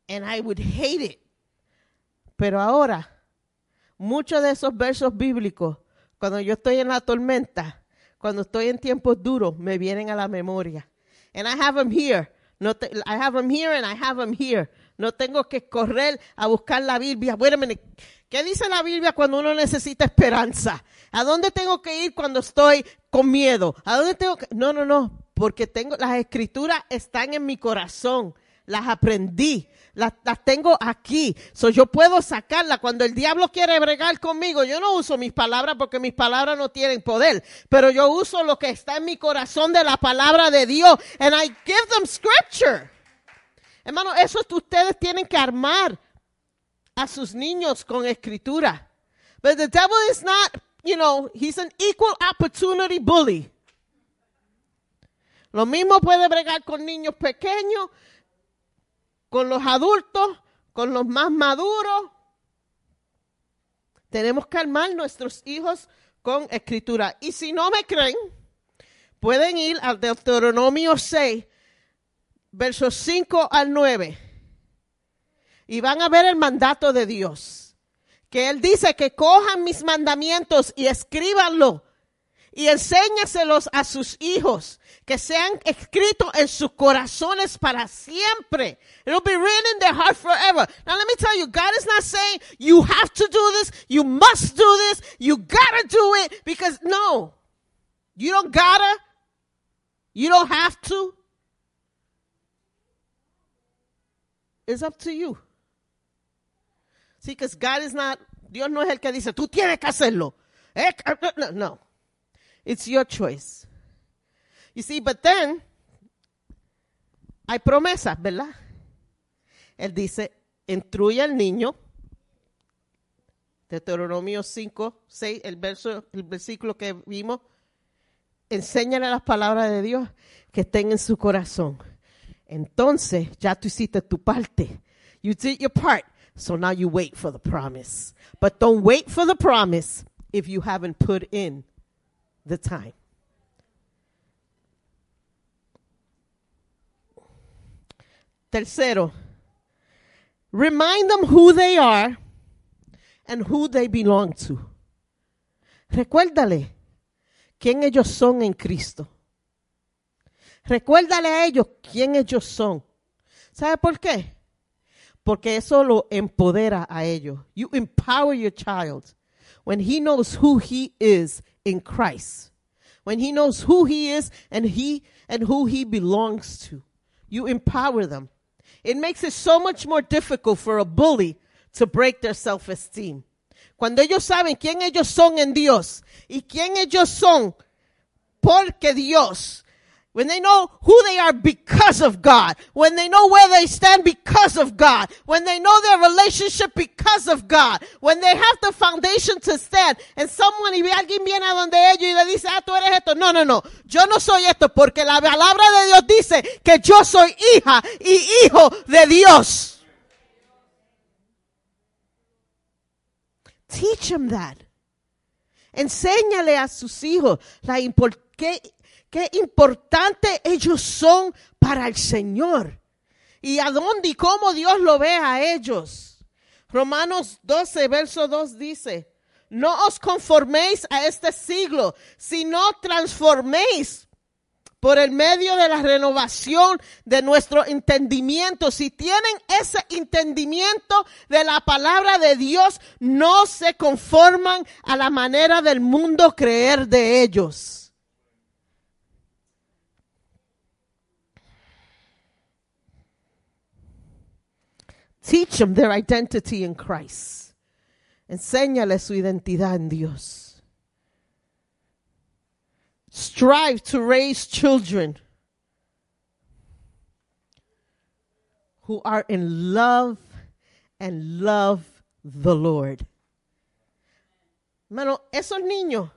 Speaker 6: And I would hate it. Pero ahora, muchos de esos versos bíblicos, cuando yo estoy en la tormenta, cuando estoy en tiempos duros, me vienen a la memoria. And I have them here. I have them here and I have them here. No tengo que correr a buscar la Biblia. Minute. ¿Qué dice la Biblia cuando uno necesita esperanza? ¿A dónde tengo que ir cuando estoy con miedo? ¿A dónde tengo que.? No, no, no. Porque tengo, las escrituras están en mi corazón. Las aprendí. Las, las tengo aquí. So yo puedo sacarlas. Cuando el diablo quiere bregar conmigo, yo no uso mis palabras porque mis palabras no tienen poder. Pero yo uso lo que está en mi corazón de la palabra de Dios. And I give them scripture. Hermano, eso ustedes tienen que armar a sus niños con escritura. But the devil is not, you know, he's an equal opportunity bully. Lo mismo puede bregar con niños pequeños, con los adultos, con los más maduros. Tenemos que armar nuestros hijos con escritura. Y si no me creen, pueden ir al Deuteronomio 6, versos 5 al 9. Y van a ver el mandato de Dios. Que Él dice que cojan mis mandamientos y escríbanlo. Y enséñaselos a sus hijos. Que sean escritos en sus corazones para siempre. It'll be written in their heart forever. Now let me tell you, God is not saying you have to do this, you must do this, you gotta do it. Because no. You don't gotta. You don't have to. It's up to you. See, because God is not, Dios no es el que dice, tú tienes que hacerlo. Eh, No, no. It's your choice. You see, but then, hay promesas, ¿verdad? Él dice, instruye al niño. Deuteronomio 5, 6, el, verso, el versículo que vimos. Enséñale las palabras de Dios que estén en su corazón. Entonces, ya tú hiciste tu parte. You did your part. So now you wait for the promise. But don't wait for the promise if you haven't put in the time. Tercero, remind them who they are and who they belong to. Recuérdale quién ellos son en Cristo. Recuérdale a ellos quién ellos son. ¿Sabe por qué? Porque eso lo empodera a ellos. You empower your child when he knows who he is in Christ. When he knows who he is and he and who he belongs to. You empower them. It makes it so much more difficult for a bully to break their self-esteem. Cuando ellos saben quién ellos son en Dios y quién ellos son porque Dios when they know who they are because of God, when they know where they stand because of God, when they know their relationship because of God, when they have the foundation to stand, and someone y alguien viene a donde ellos y le dice, ah, tú eres esto. No, no, no, yo no soy esto porque la palabra de Dios dice que yo soy hija y hijo de Dios. Teach them that. Enséñale a sus hijos la importancia qué importante ellos son para el Señor. Y a dónde y cómo Dios lo ve a ellos. Romanos 12, verso 2 dice, no os conforméis a este siglo, sino transforméis por el medio de la renovación de nuestro entendimiento. Si tienen ese entendimiento de la palabra de Dios, no se conforman a la manera del mundo creer de ellos. Teach them their identity in Christ. Enséñale su identidad en Dios. Strive to raise children who are in love and love the Lord. Mano, esos niños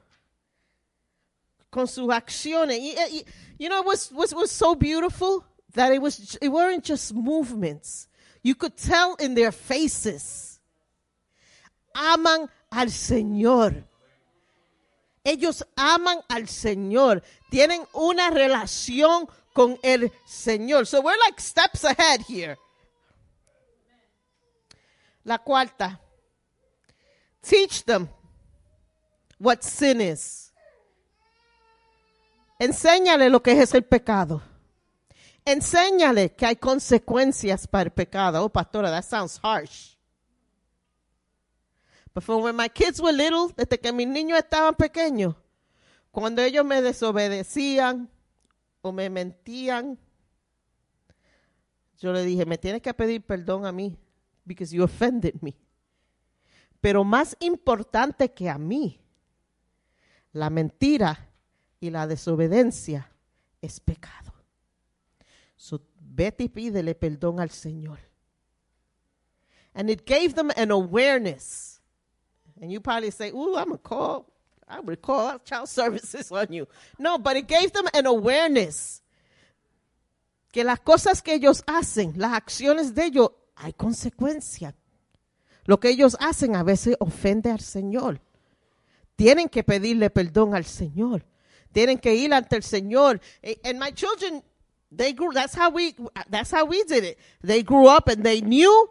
Speaker 6: con sus acciones, you know, what was, was so beautiful that it was, it weren't just movements. You could tell in their faces. Aman al Señor. Ellos aman al Señor. Tienen una relación con el Señor. So we're like steps ahead here. La cuarta. Teach them what sin is. Enséñale lo que es el pecado. Enséñale que hay consecuencias para el pecado. Oh, pastora, that sounds harsh. But for when my kids were little, desde que mis niños estaban pequeños, cuando ellos me desobedecían o me mentían, yo le dije, me tienes que pedir perdón a mí, because you offended me. Pero más importante que a mí, la mentira y la desobediencia es pecado. So vete y pídele perdón al Señor. And it gave them an awareness. And you probably say, Ooh, I'm a call. I would call child services on you. No, but it gave them an awareness. Que las cosas que ellos hacen, las acciones de ellos, hay consecuencia. Lo que ellos hacen a veces ofende al Señor. Tienen que pedirle perdón al Señor. Tienen que ir ante el Señor. And my children they grew that's how we that's how we did it they grew up and they knew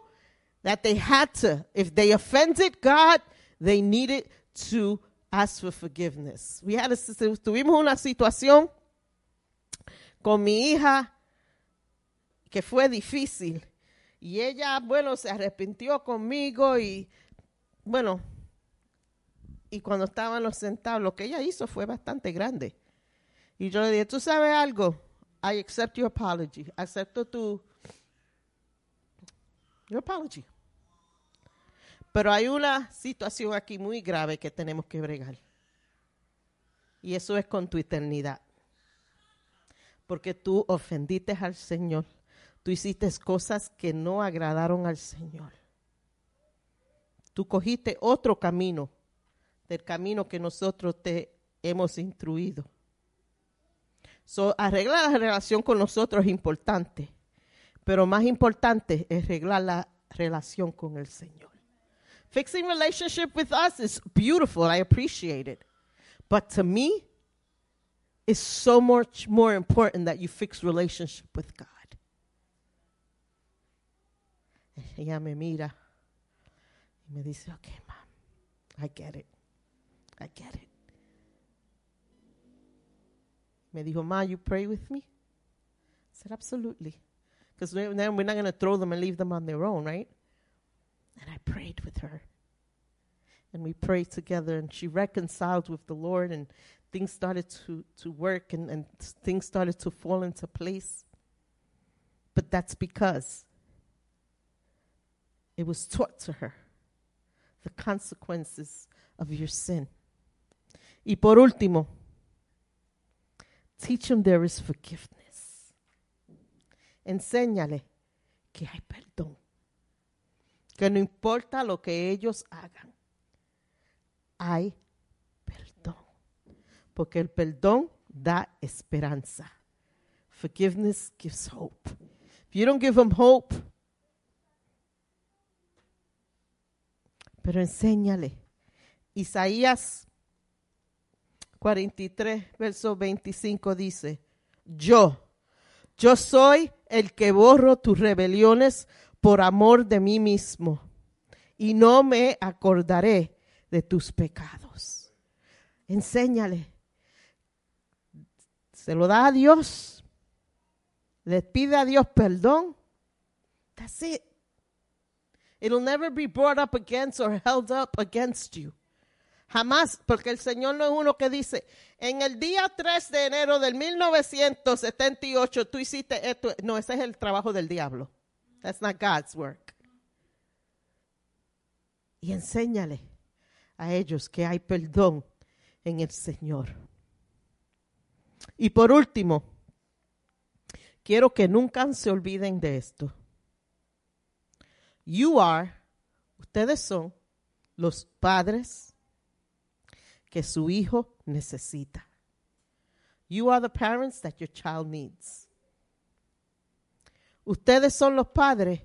Speaker 6: that they had to if they offended god they needed to ask for forgiveness we had a, tuvimos una situación con mi hija que fue difícil y ella bueno se arrepintió conmigo y bueno y cuando estábamos sentados lo que ella hizo fue bastante grande y yo le dije tú sabes algo I accept your apology. Acepto tu your apology. Pero hay una situación aquí muy grave que tenemos que bregar. Y eso es con tu eternidad. Porque tú ofendiste al Señor. Tú hiciste cosas que no agradaron al Señor. Tú cogiste otro camino del camino que nosotros te hemos instruido. So, arreglar la relación con nosotros es importante, pero más importante es arreglar la relación con el Señor. Fixing relationship with us is beautiful. I appreciate it. But to me, it's so much more important that you fix relationship with God. Ella me mira y me dice, okay, mom, I get it. I get it. Me dijo, Ma, you pray with me? I said, absolutely. Because then we're not going to throw them and leave them on their own, right? And I prayed with her. And we prayed together, and she reconciled with the Lord, and things started to, to work, and, and things started to fall into place. But that's because it was taught to her the consequences of your sin. Y por último, teach them there is forgiveness. Enséñale que hay perdón. Que no importa lo que ellos hagan, hay perdón. Porque el perdón da esperanza. Forgiveness gives hope. If you don't give them hope, pero enséñale. Isaías 43, verso 25 dice, yo, yo soy el que borro tus rebeliones por amor de mí mismo, y no me acordaré de tus pecados. Enséñale. Se lo da a Dios. Le pide a Dios perdón. That's it. It'll never be brought up against or held up against you. Jamás, porque el Señor no es uno que dice, en el día 3 de enero del 1978 tú hiciste esto. No, ese es el trabajo del diablo. That's not God's work. Y enséñale a ellos que hay perdón en el Señor. Y por último, quiero que nunca se olviden de esto. You are, ustedes son los padres que su hijo necesita. You are the parents that your child needs. Ustedes son los padres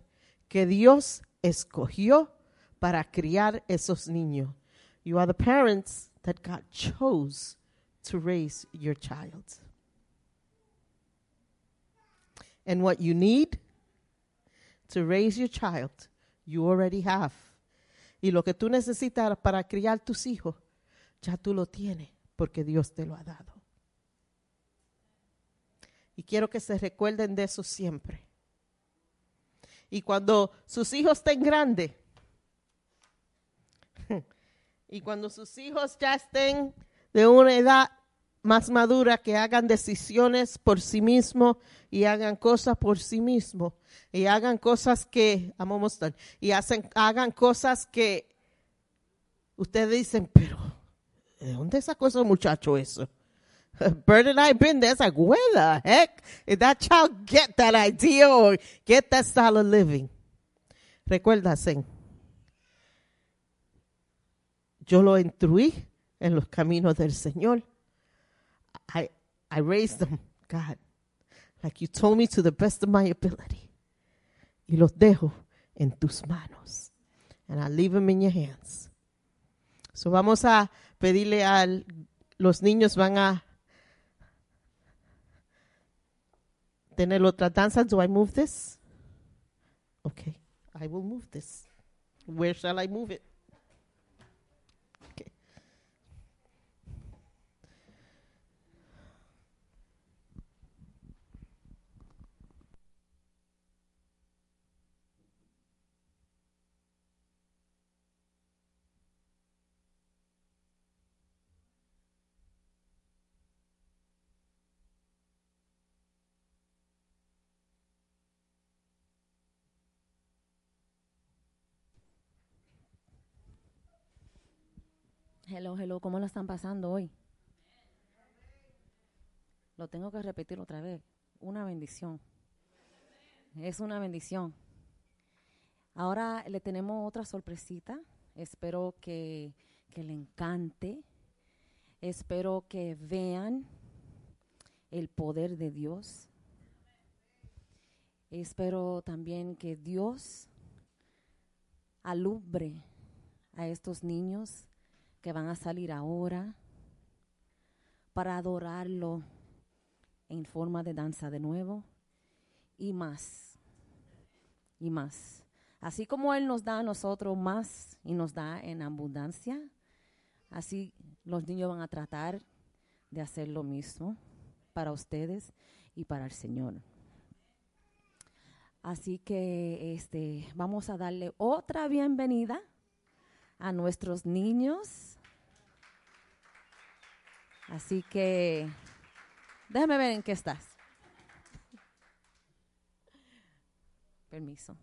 Speaker 6: que Dios escogió para criar esos niños. You are the parents that God chose to raise your child. And what you need to raise your child, you already have. Y lo que tú necesitas para criar tus hijos, ya tú lo tienes porque Dios te lo ha dado. Y quiero que se recuerden de eso siempre. Y cuando sus hijos estén grandes, y cuando sus hijos ya estén de una edad más madura, que hagan decisiones por sí mismos y hagan cosas por sí mismos y hagan cosas que, vamos a mostrar, y hacen, hagan cosas que ustedes dicen, pero ¿de dónde sacó ese muchacho eso? Bert and I been there. It's like, where the heck did that child get that idea or get that style of living? Recuérdase, yo lo instruí en los caminos del Señor. I, I raised them, God, like you told me to the best of my ability. Y los dejo en tus manos. And I leave them in your hands. So vamos a pedirle a los niños van a tener otra danza. Do I move this? Okay, I will move this. Where shall I move it?
Speaker 7: Hello, hello, ¿cómo lo están pasando hoy? Lo tengo que repetir otra vez. Una bendición. Es una bendición. Ahora le tenemos otra sorpresita. Espero que, que le encante. Espero que vean el poder de Dios. Espero también que Dios alumbre a estos niños que van a salir ahora para adorarlo en forma de danza de nuevo y más, y más. Así como Él nos da a nosotros más y nos da en abundancia, así los niños van a tratar de hacer lo mismo para ustedes y para el Señor. Así que este, vamos a darle otra bienvenida a nuestros niños. Así que déjame ver en qué estás. Permiso.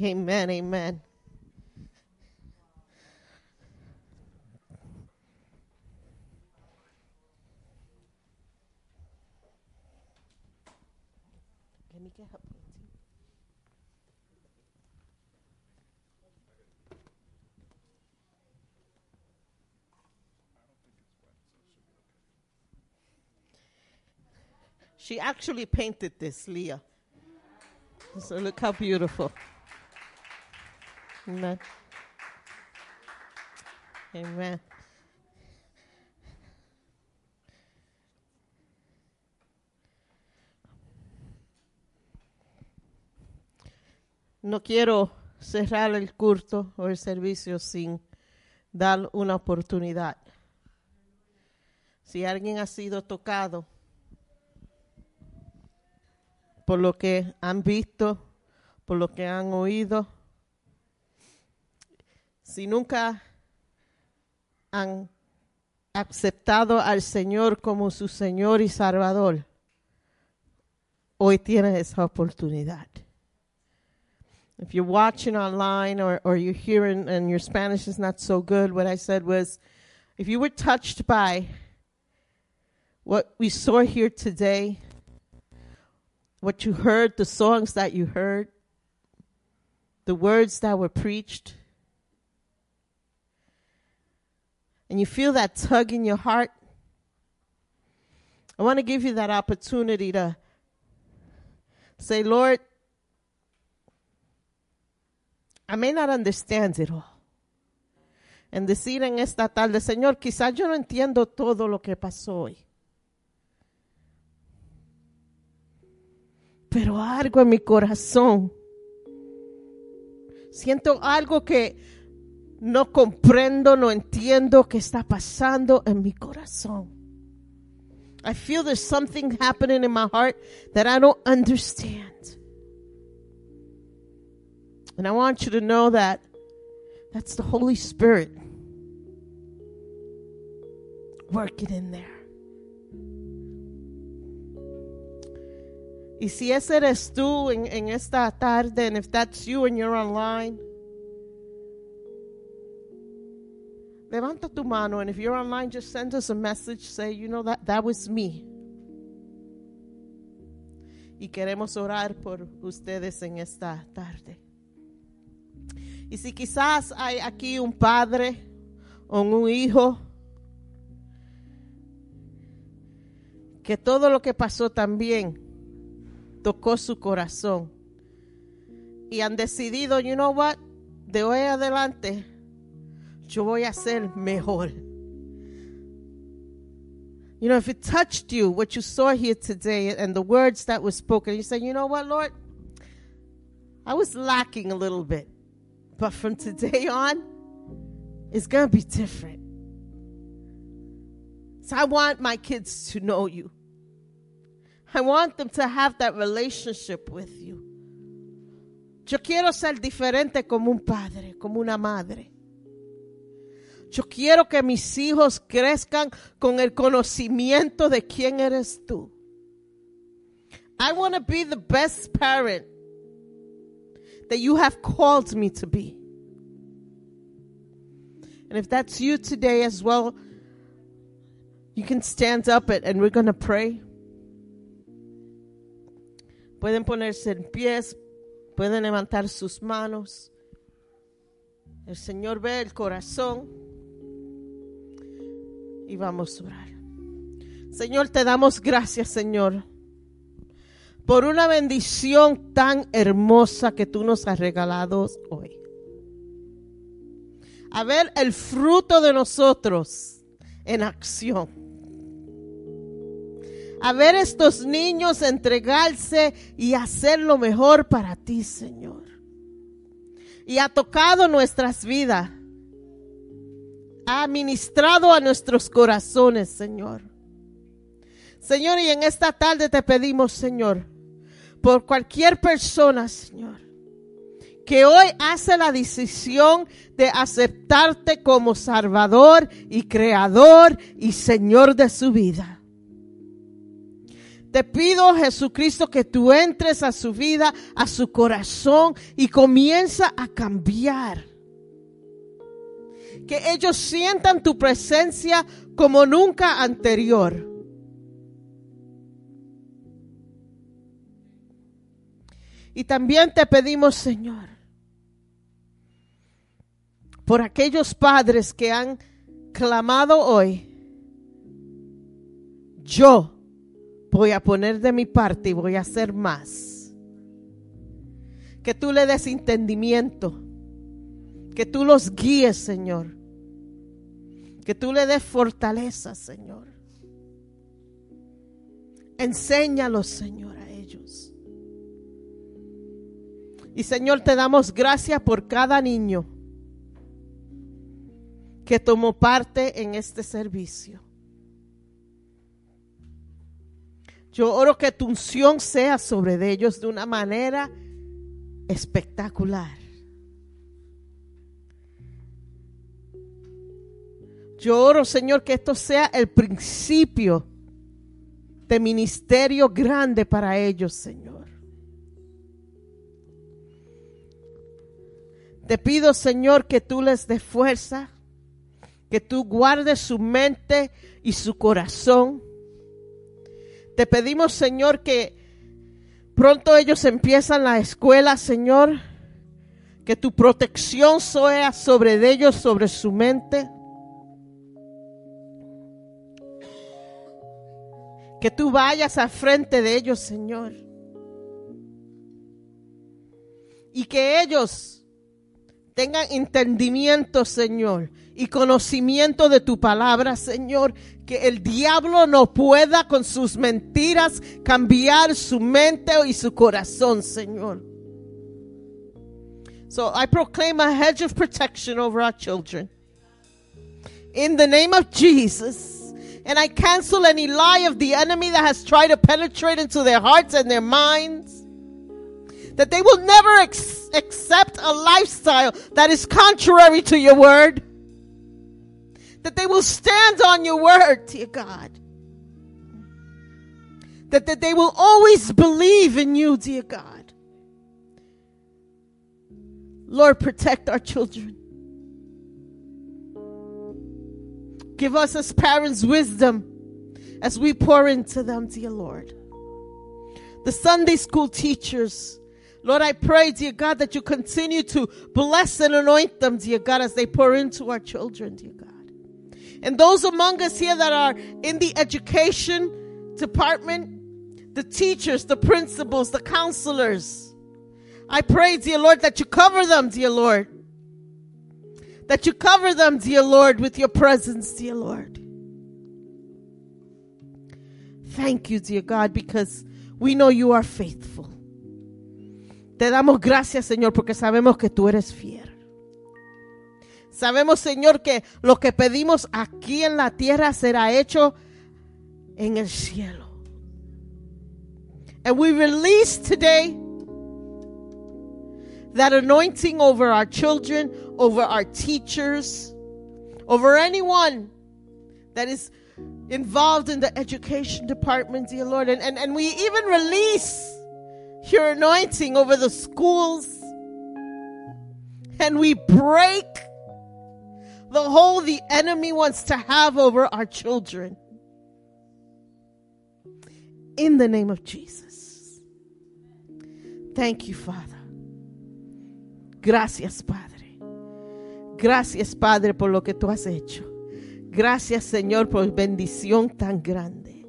Speaker 6: Amen, amen. Let me get her. She actually painted this, Leah. So look how beautiful. No quiero cerrar el culto o el servicio sin dar una oportunidad. Si alguien ha sido tocado por lo que han visto, por lo que han oído, si nunca han aceptado al Señor como su Señor y Salvador, hoy tienes esa oportunidad. If you're watching online or, or you're hearing and your Spanish is not so good, what I said was if you were touched by what we saw here today, what you heard, the songs that you heard, the words that were preached, and you feel that tug in your heart, I want to give you that opportunity to say, Lord, I may not understand it all. En decir en esta tarde, Señor, quizás yo no entiendo todo lo que pasó hoy. Pero algo en mi corazón. Siento algo que no comprendo, no entiendo que está pasando en mi corazón. I feel there's something happening in my heart that I don't understand. And I want you to know that that's the Holy Spirit working in there. Y si ese eres tú en, en esta tarde, and if that's you and you're online, levanta tu mano, and if you're online, just send us a message. Say, you know that that was me. Y queremos orar por ustedes en esta tarde. Y si quizás hay aquí un padre o un hijo que todo lo que pasó también tocó su corazón y han decidido, you know what, de hoy adelante yo voy a ser mejor. You know, if it touched you, what you saw here today and the words that were spoken, you say, you know what, Lord, I was lacking a little bit. But from today on, it's going to be different. So I want my kids to know you. I want them to have that relationship with you. Yo quiero ser diferente como un padre, como una madre. Yo quiero que mis hijos crezcan con el conocimiento de quién eres tú. I want to be the best parent that you have called me to be. And if that's you today as well, you can stand up and, we're going to pray. Pueden ponerse en pies, pueden levantar sus manos. El Señor ve el corazón y vamos a orar. Señor, te damos gracias, Señor, por una bendición tan hermosa que tú nos has regalado hoy. A ver el fruto de nosotros en acción. A ver estos niños entregarse y hacer lo mejor para ti, Señor. Y ha tocado nuestras vidas. Ha ministrado a nuestros corazones, Señor. Señor, y en esta tarde te pedimos, Señor, por cualquier persona, Señor, que hoy hace la decisión de aceptarte como Salvador y Creador y Señor de su vida. Te pido, Jesucristo, que tú entres a su vida, a su corazón y comienza a cambiar. Que ellos sientan tu presencia como nunca anterior. Y también te pedimos, Señor, por aquellos padres que han clamado hoy, yo voy a poner de mi parte y voy a hacer más. Que tú le des entendimiento, que tú los guíes, Señor, que tú le des fortaleza, Señor. Enséñalos, Señor, a ellos. Y Señor, te damos gracias por cada niño que tomó parte en este servicio. Yo oro que tu unción sea sobre ellos de una manera espectacular. Yo oro, Señor, que esto sea el principio de ministerio grande para ellos, Señor. Te pido, Señor, que tú les des fuerza, que tú guardes su mente y su corazón Te pedimos, Señor, que pronto ellos empiezan la escuela, Señor. Que tu protección sea sobre ellos, sobre su mente. Que tú vayas al frente de ellos, Señor. Y que ellos tengan entendimiento, Señor, y conocimiento de tu palabra, Señor. Que el diablo no pueda con sus mentiras cambiar su mente y su corazón, Señor. So I proclaim a hedge of protection over our children. In the name of Jesus. And I cancel any lie of the enemy that has tried to penetrate into their hearts and their minds. That they will never ex- accept a lifestyle that is contrary to your word. That they will stand on your word, dear God. That, that they will always believe in you, dear God. Lord, protect our children. Give us as parents wisdom as we pour into them, dear Lord. The Sunday school teachers, Lord, I pray, dear God, that you continue to bless and anoint them, dear God, as they pour into our children, dear God. And those among us here that are in the education department, the teachers, the principals, the counselors, I pray, dear Lord, that you cover them, dear Lord that you cover them, dear Lord, with your presence, dear Lord. Thank you, dear God, because we know you are faithful. Te damos gracias, Señor, porque sabemos que tú eres fiel. Sabemos, Señor, que lo que pedimos aquí en la tierra será hecho en el cielo. And we release today that anointing over our children, over our teachers, over anyone that is involved in the education department, dear Lord. And, and, and we even release your anointing over the schools. And we break the hold the enemy wants to have over our children. In the name of Jesus. Thank you, Father. Gracias, Padre. Gracias, Padre, por lo que tú has hecho. Gracias, Señor, por bendición tan grande.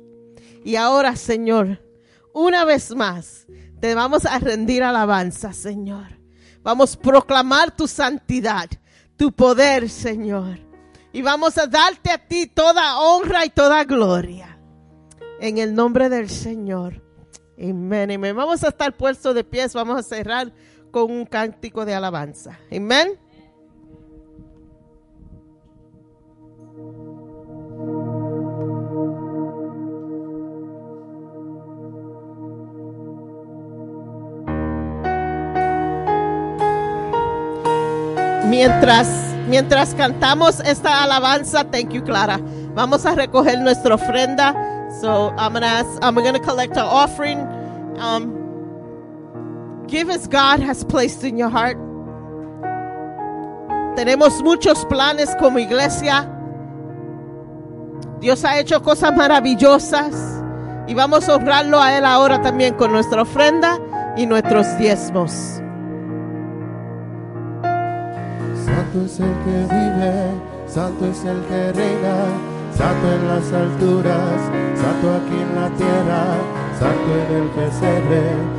Speaker 6: Y ahora, Señor, una vez más, te vamos a rendir alabanza, Señor. Vamos a proclamar tu santidad, tu poder, Señor. Y vamos a darte a ti toda honra y toda gloria. En el nombre del Señor. Amén. Vamos a estar puestos de pies, vamos a cerrar con un cántico de alabanza. Amén. Mientras, mientras cantamos esta alabanza, thank you, Clara. Vamos a recoger nuestra ofrenda. So I'm gonna ask, I'm gonna collect our offering. Um, Give God has placed in your heart. Tenemos muchos planes como iglesia. Dios ha hecho cosas maravillosas y vamos a honrarlo a Él ahora también con nuestra ofrenda y nuestros diezmos.
Speaker 4: Santo es el que vive, santo es el que reina, santo en las alturas, santo aquí en la tierra, santo en el pesebre.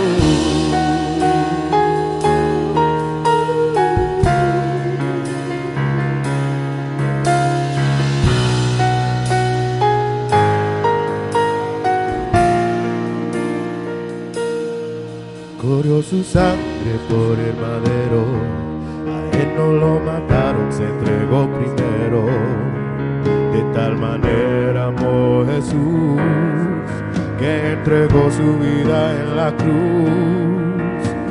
Speaker 4: Su sangre por el madero. A él no lo mataron, se entregó primero. De tal manera amó Jesús que entregó su vida en la cruz.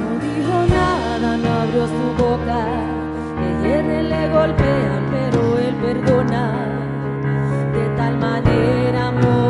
Speaker 7: No dijo nada, no abrió su boca. Le le golpean, pero Él perdona. De tal manera amó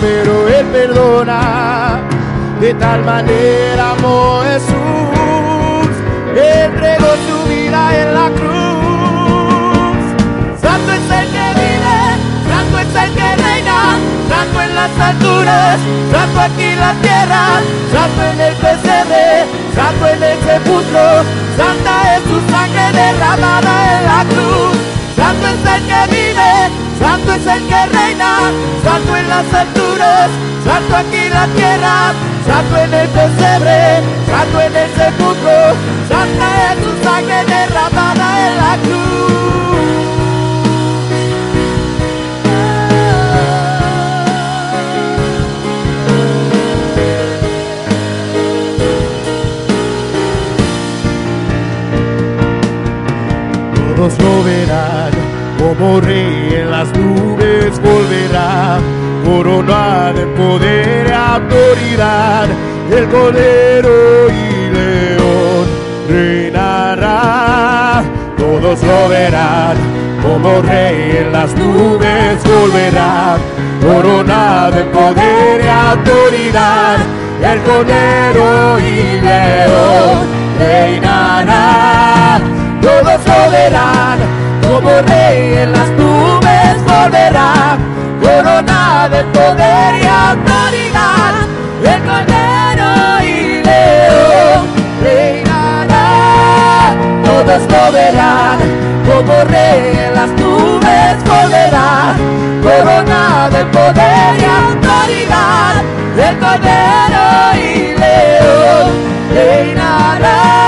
Speaker 8: Pero él perdona. De tal manera amó Jesús, entregó su vida en la cruz. Santo es el que vive, santo es el que reina, santo en las alturas, santo aquí en la tierra, santo en el pesebre, santo en el sepulcro, santa es su sangre derramada en la cruz. Santo es el que vive, santo es el que reina, santo en las alturas, santo aquí en la tierra, santo en el pesebre, santo en el sepulcro, santa es su sangre derramada en la cruz. Todos lo verán como rey en las nubes volverá, coronado en poder y autoridad, el cordero y león reinará. Todos lo verán como rey en las nubes volverá, coronado en poder y autoridad, el cordero y león reinará todos lo verán, como rey en las nubes volverá, coronado de poder y autoridad, el cordero y león reinará. Todos lo verán, como rey en las nubes volverá, coronado de poder y autoridad, el cordero y león reinará.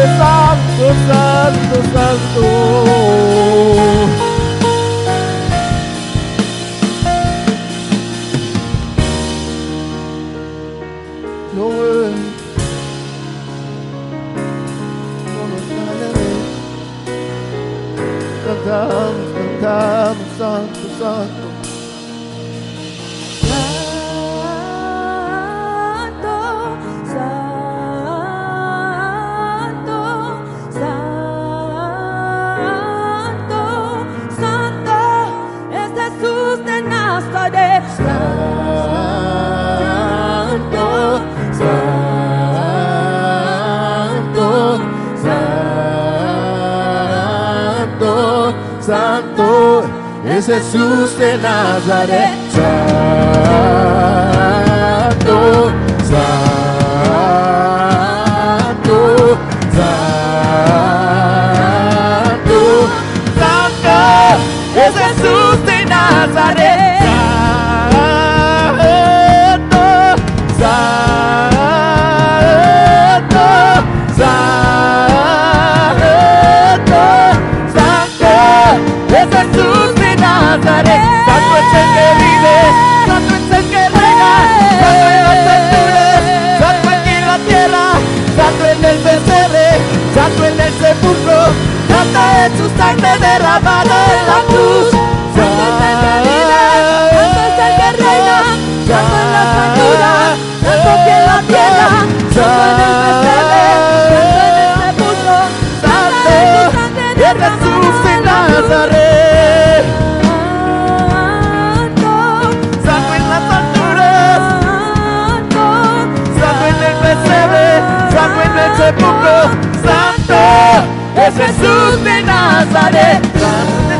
Speaker 8: Eres santo, santo, santo.
Speaker 7: Es Jesús Nazaret.
Speaker 8: Santo en las alturas, santo en el pesebre, santo en el sepulcro, santo es Jesús de Nazaret. Santo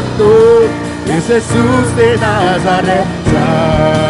Speaker 4: Santo, es Jesús de Nazaret.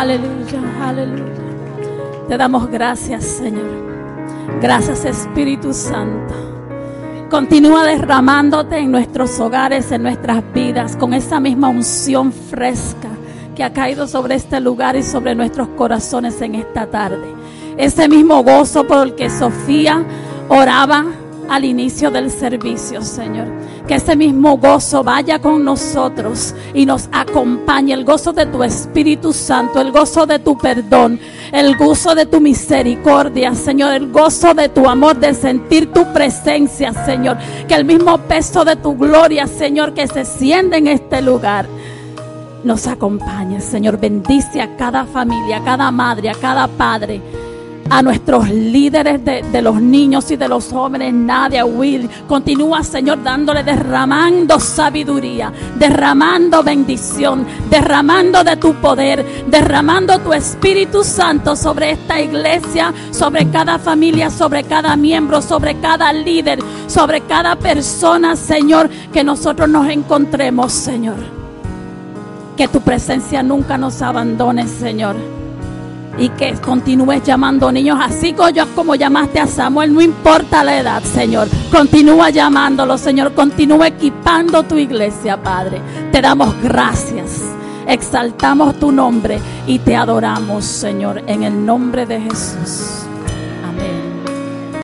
Speaker 9: Aleluya, aleluya. Te damos gracias, Señor. Gracias, Espíritu Santo. Continúa derramándote en nuestros hogares, en nuestras vidas, con esa misma unción fresca que ha caído sobre este lugar y sobre nuestros corazones en esta tarde. Ese mismo gozo por el que Sofía oraba al inicio del servicio, Señor. Que ese mismo gozo vaya con nosotros y nos acompañe. El gozo de tu Espíritu Santo, el gozo de tu perdón, el gozo de tu misericordia, Señor. El gozo de tu amor, de sentir tu presencia, Señor. Que el mismo peso de tu gloria, Señor, que se siente en este lugar nos acompañe, Señor. Bendice a cada familia, a cada madre, a cada padre, a nuestros líderes de, de los niños y de los jóvenes, Nadia, Will. Continúa, Señor, dándole, derramando sabiduría, derramando bendición, derramando de tu poder, derramando tu Espíritu Santo sobre esta iglesia, sobre cada familia, sobre cada miembro, sobre cada líder, sobre cada persona, Señor, que nosotros nos encontremos, Señor. Que tu presencia nunca nos abandone, Señor. Y que continúes llamando niños así como, llamaste a Samuel, no importa la edad, Señor. Continúa llamándolo, Señor. Continúa equipando tu iglesia, Padre. Te damos gracias. Exaltamos tu nombre y te adoramos, Señor, en el nombre de Jesús.